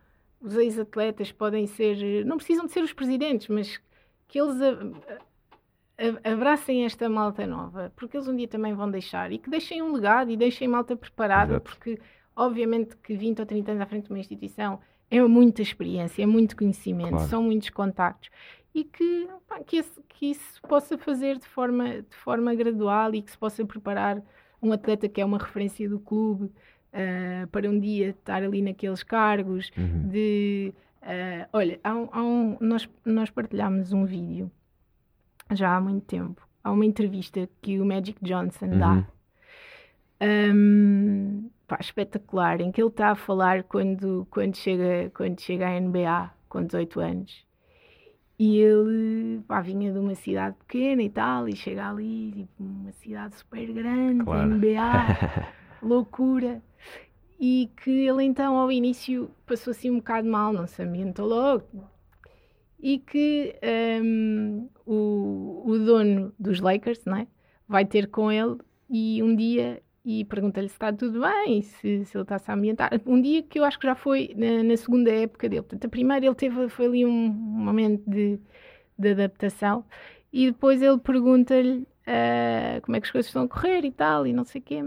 os ex-atletas podem ser, não precisam de ser os presidentes, mas que eles a, a, abracem esta malta nova, porque eles um dia também vão deixar e que deixem um legado e deixem malta preparada, Exato. porque obviamente que 20 ou 30 anos à frente de uma instituição é muita experiência, é muito conhecimento, claro. são muitos contactos e que, pá, que, esse, que, isso possa fazer de forma, de forma gradual e que se possa preparar um atleta que é uma referência do clube uh, para um dia estar ali naqueles cargos, uhum. de uh, olha, há um, há um, nós, nós partilhámos um vídeo já há muito tempo. Há uma entrevista que o Magic Johnson uhum. dá. Um, pá, espetacular, em que ele está a falar quando, quando, chega, quando chega à NBA, com 18 anos. E ele pá, vinha de uma cidade pequena e tal, e chega ali, tipo, uma cidade super grande, claro. NBA, [laughs] loucura. E que ele então ao início passou assim um bocado mal, não se ambientou logo. E que um, o, o dono dos Lakers não é? vai ter com ele e um dia e pergunta-lhe se está tudo bem, se, se ele está-se a ambientar. Um dia que eu acho que já foi na, na, segunda época dele. Portanto, a primeira ele teve foi ali um momento de, de adaptação e depois ele pergunta-lhe uh, como é que as coisas estão a correr e tal, e não sei o quê.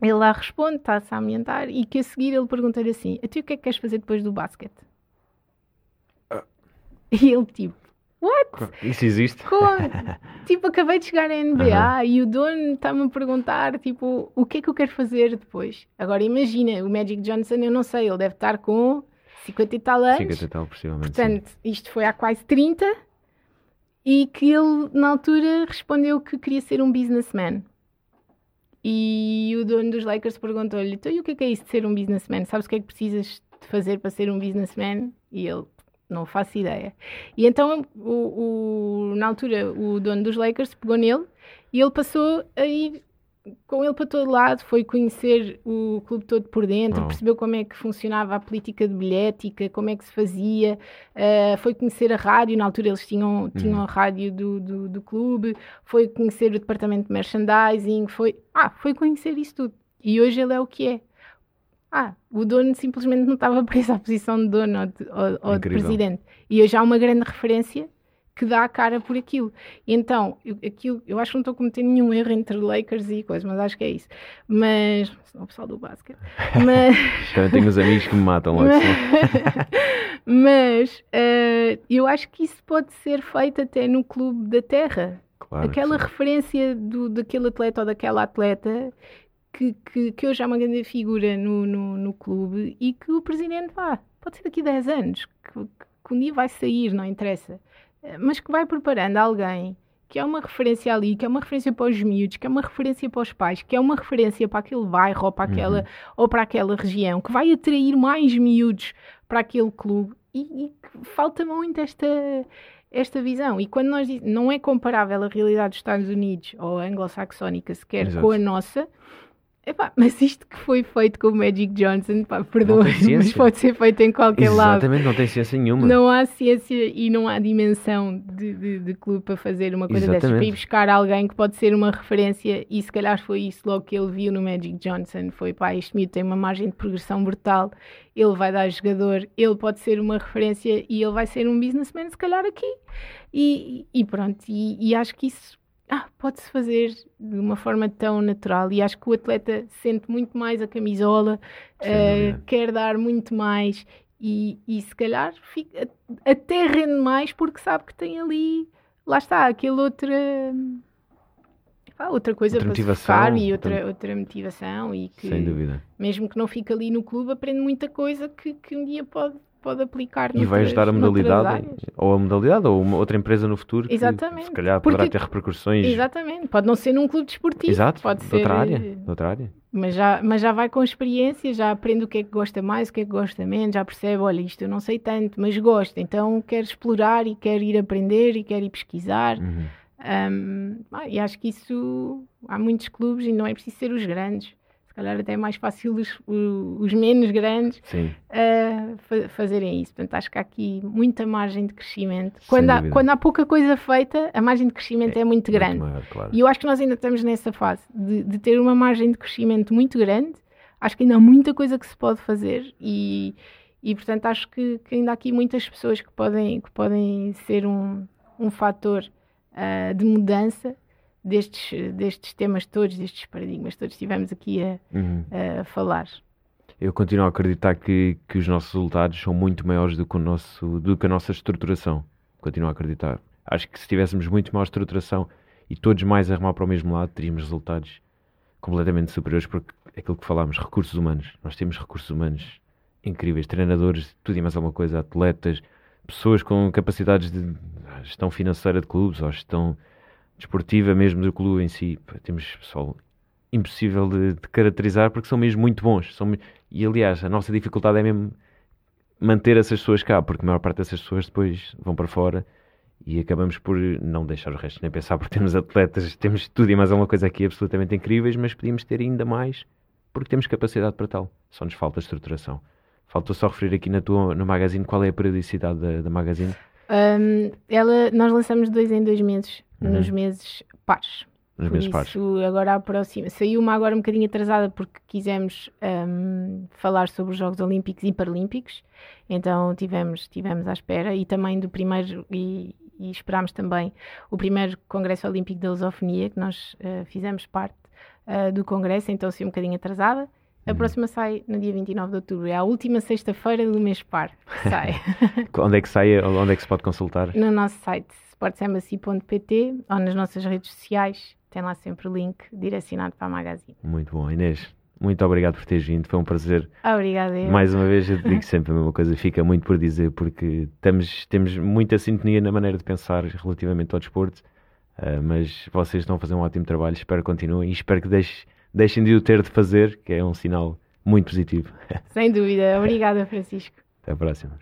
Ele lá responde, está-se a ambientar, e que a seguir ele pergunta-lhe assim: A ti o que é que queres fazer depois do basquete? Uh. E ele tipo, What? Isso existe? Como? [laughs] tipo, acabei de chegar à NBA e o dono está-me a perguntar, tipo, o que é que eu quero fazer depois? Agora imagina, o Magic Johnson, eu não sei, ele deve estar com 50 e tal anos. 50 e tal, possivelmente. Portanto, sim. isto foi há quase 30 e que ele, na altura, respondeu que queria ser um businessman. E o dono dos Lakers perguntou-lhe: então, e o que é, que é isso de ser um businessman? Sabes o que é que precisas de fazer para ser um businessman? E ele, não faço ideia. E então, o, o, na altura, o dono dos Lakers pegou nele e ele passou a ir com ele para todo lado, foi conhecer o clube todo por dentro, oh. percebeu como é que funcionava a política de bilhética, como é que se fazia, uh, foi conhecer a rádio, na altura eles tinham, uhum. tinham a rádio do, do, do, clube, foi conhecer o departamento de merchandising, foi, ah, foi conhecer isso tudo. E hoje ele é o que é. Ah, o dono simplesmente não estava [laughs] preso à posição de dono ou de, ou, ou de presidente. E hoje há uma grande referência que dá a cara por aquilo. Então, eu, aquilo, eu acho que não estou a cometer nenhum erro entre Lakers e coisas, mas acho que é isso. Mas, não o pessoal do basquete. [laughs] Mas... Também tenho os amigos que me matam logo. mas uh, [laughs] eu acho que isso pode ser feito até no clube da terra. Claro Aquela referência do, daquele atleta ou daquela atleta que, que, que hoje há uma grande figura no, no, no clube e que o presidente vá, pode ser daqui a 10 anos, que, que um dia vai sair, não interessa, mas que vai preparando alguém que é uma referência ali, que é uma referência para os miúdos, que é uma referência para os pais, que é uma referência para aquele bairro ou para aquela, uhum. ou para aquela região, que vai atrair mais miúdos para aquele clube e, e falta muito esta esta visão. E quando nós não é comparável a realidade dos Estados Unidos ou anglo-saxónica sequer Exato. com a nossa, Epá, mas isto que foi feito com o Magic Johnson, pá, perdoa, mas pode ser feito em qualquer Exatamente, lado. Exatamente, não tem ciência nenhuma. Não há ciência e não há dimensão de, de, de clube para fazer uma coisa Exatamente. dessas. Para ir buscar alguém que pode ser uma referência e se calhar foi isso logo que ele viu no Magic Johnson. Foi, pá, este miúdo tem uma margem de progressão brutal, ele vai dar jogador, ele pode ser uma referência e ele vai ser um businessman se calhar aqui. E, e pronto, e, e acho que isso ah, pode-se fazer de uma forma tão natural e acho que o atleta sente muito mais a camisola, uh, quer dar muito mais e, e se calhar fica, até rende mais porque sabe que tem ali, lá está, aquele outra outra coisa outra para focar e outra, outra, outra motivação e que Sem dúvida. mesmo que não fique ali no clube aprende muita coisa que, que um dia pode pode aplicar E vai ajudar a modalidade, ou a modalidade, ou uma outra empresa no futuro que Exatamente. se calhar poderá Porque, ter repercussões. Exatamente, pode não ser num clube desportivo. Exato, pode de ser outra área. De outra área. Mas já, mas já vai com experiência, já aprende o que é que gosta mais, o que é que gosta menos, já percebe, olha, isto eu não sei tanto, mas gosto, então quer explorar e quer ir aprender e quer ir pesquisar. Uhum. Um, ah, e acho que isso há muitos clubes e não é preciso ser os grandes calhar até é mais fácil os, os menos grandes uh, fazerem isso. Portanto, acho que há aqui muita margem de crescimento. Quando há, quando há pouca coisa feita, a margem de crescimento é, é muito grande. Muito maior, claro. E eu acho que nós ainda estamos nessa fase de, de, ter uma margem de crescimento muito grande. Acho que ainda há muita coisa que se pode fazer e, e portanto, acho que, que ainda há aqui muitas pessoas que podem, que podem ser um, um fator uh, de mudança destes, destes temas todos, destes paradigmas todos estivemos aqui a, uhum. a falar. Eu continuo a acreditar que, que os nossos resultados são muito maiores do que, o nosso, do que a nossa estruturação. Continuo a acreditar. Acho que se tivéssemos muito maior estruturação e todos mais a arrumar para o mesmo lado, teríamos resultados completamente superiores, porque é aquilo que falámos, recursos humanos. Nós temos recursos humanos incríveis, treinadores, tudo e mais alguma coisa, atletas, pessoas com capacidades de gestão financeira de clubes ou gestão desportiva mesmo do clube em si. Temos pessoal impossível de, de, caracterizar porque são mesmo muito bons. São, e aliás, a nossa dificuldade é mesmo manter essas pessoas cá, porque a maior parte dessas pessoas depois vão para fora e acabamos por não deixar o resto nem pensar, [laughs] porque temos atletas, temos tudo e mais alguma coisa aqui absolutamente incríveis, mas podíamos ter ainda mais porque temos capacidade para tal. Só nos falta estruturação. Falta só referir aqui na tua, no magazine qual é a periodicidade da, da magazine. Um, ela, nós lançamos dois em dois meses, uhum. nos meses pares. Nos Por meses isso, pares. agora aproxima. Saiu uma agora um bocadinho atrasada porque quisemos um, falar sobre os Jogos Olímpicos e Paralímpicos. Então tivemos, tivemos à espera e também do primeiro e, e esperámos também o primeiro Congresso Olímpico da Lusofonia, que nós uh, fizemos parte uh, do Congresso, então saiu um bocadinho atrasada. A uhum. próxima sai no dia 29 de outubro. É a última sexta-feira do mês par [laughs] sai. onde é que sai? Onde é que se pode consultar? No nosso site sportsembassy.pt ou nas nossas redes sociais. Tem lá sempre o link direcionado para a magazine. Muito bom. Inês, muito obrigado por teres vindo. Foi um prazer. Obrigada. Mais uma vez, eu digo sempre a mesma coisa. Fica muito por dizer, porque estamos, temos muita sintonia na maneira de pensar relativamente ao desporto. Uh, mas vocês estão a fazer um ótimo trabalho. Espero que continuem e espero que deixem deixem de o ter de fazer, que é um sinal muito positivo. Sem dúvida. Obrigada, Francisco. Até a próxima.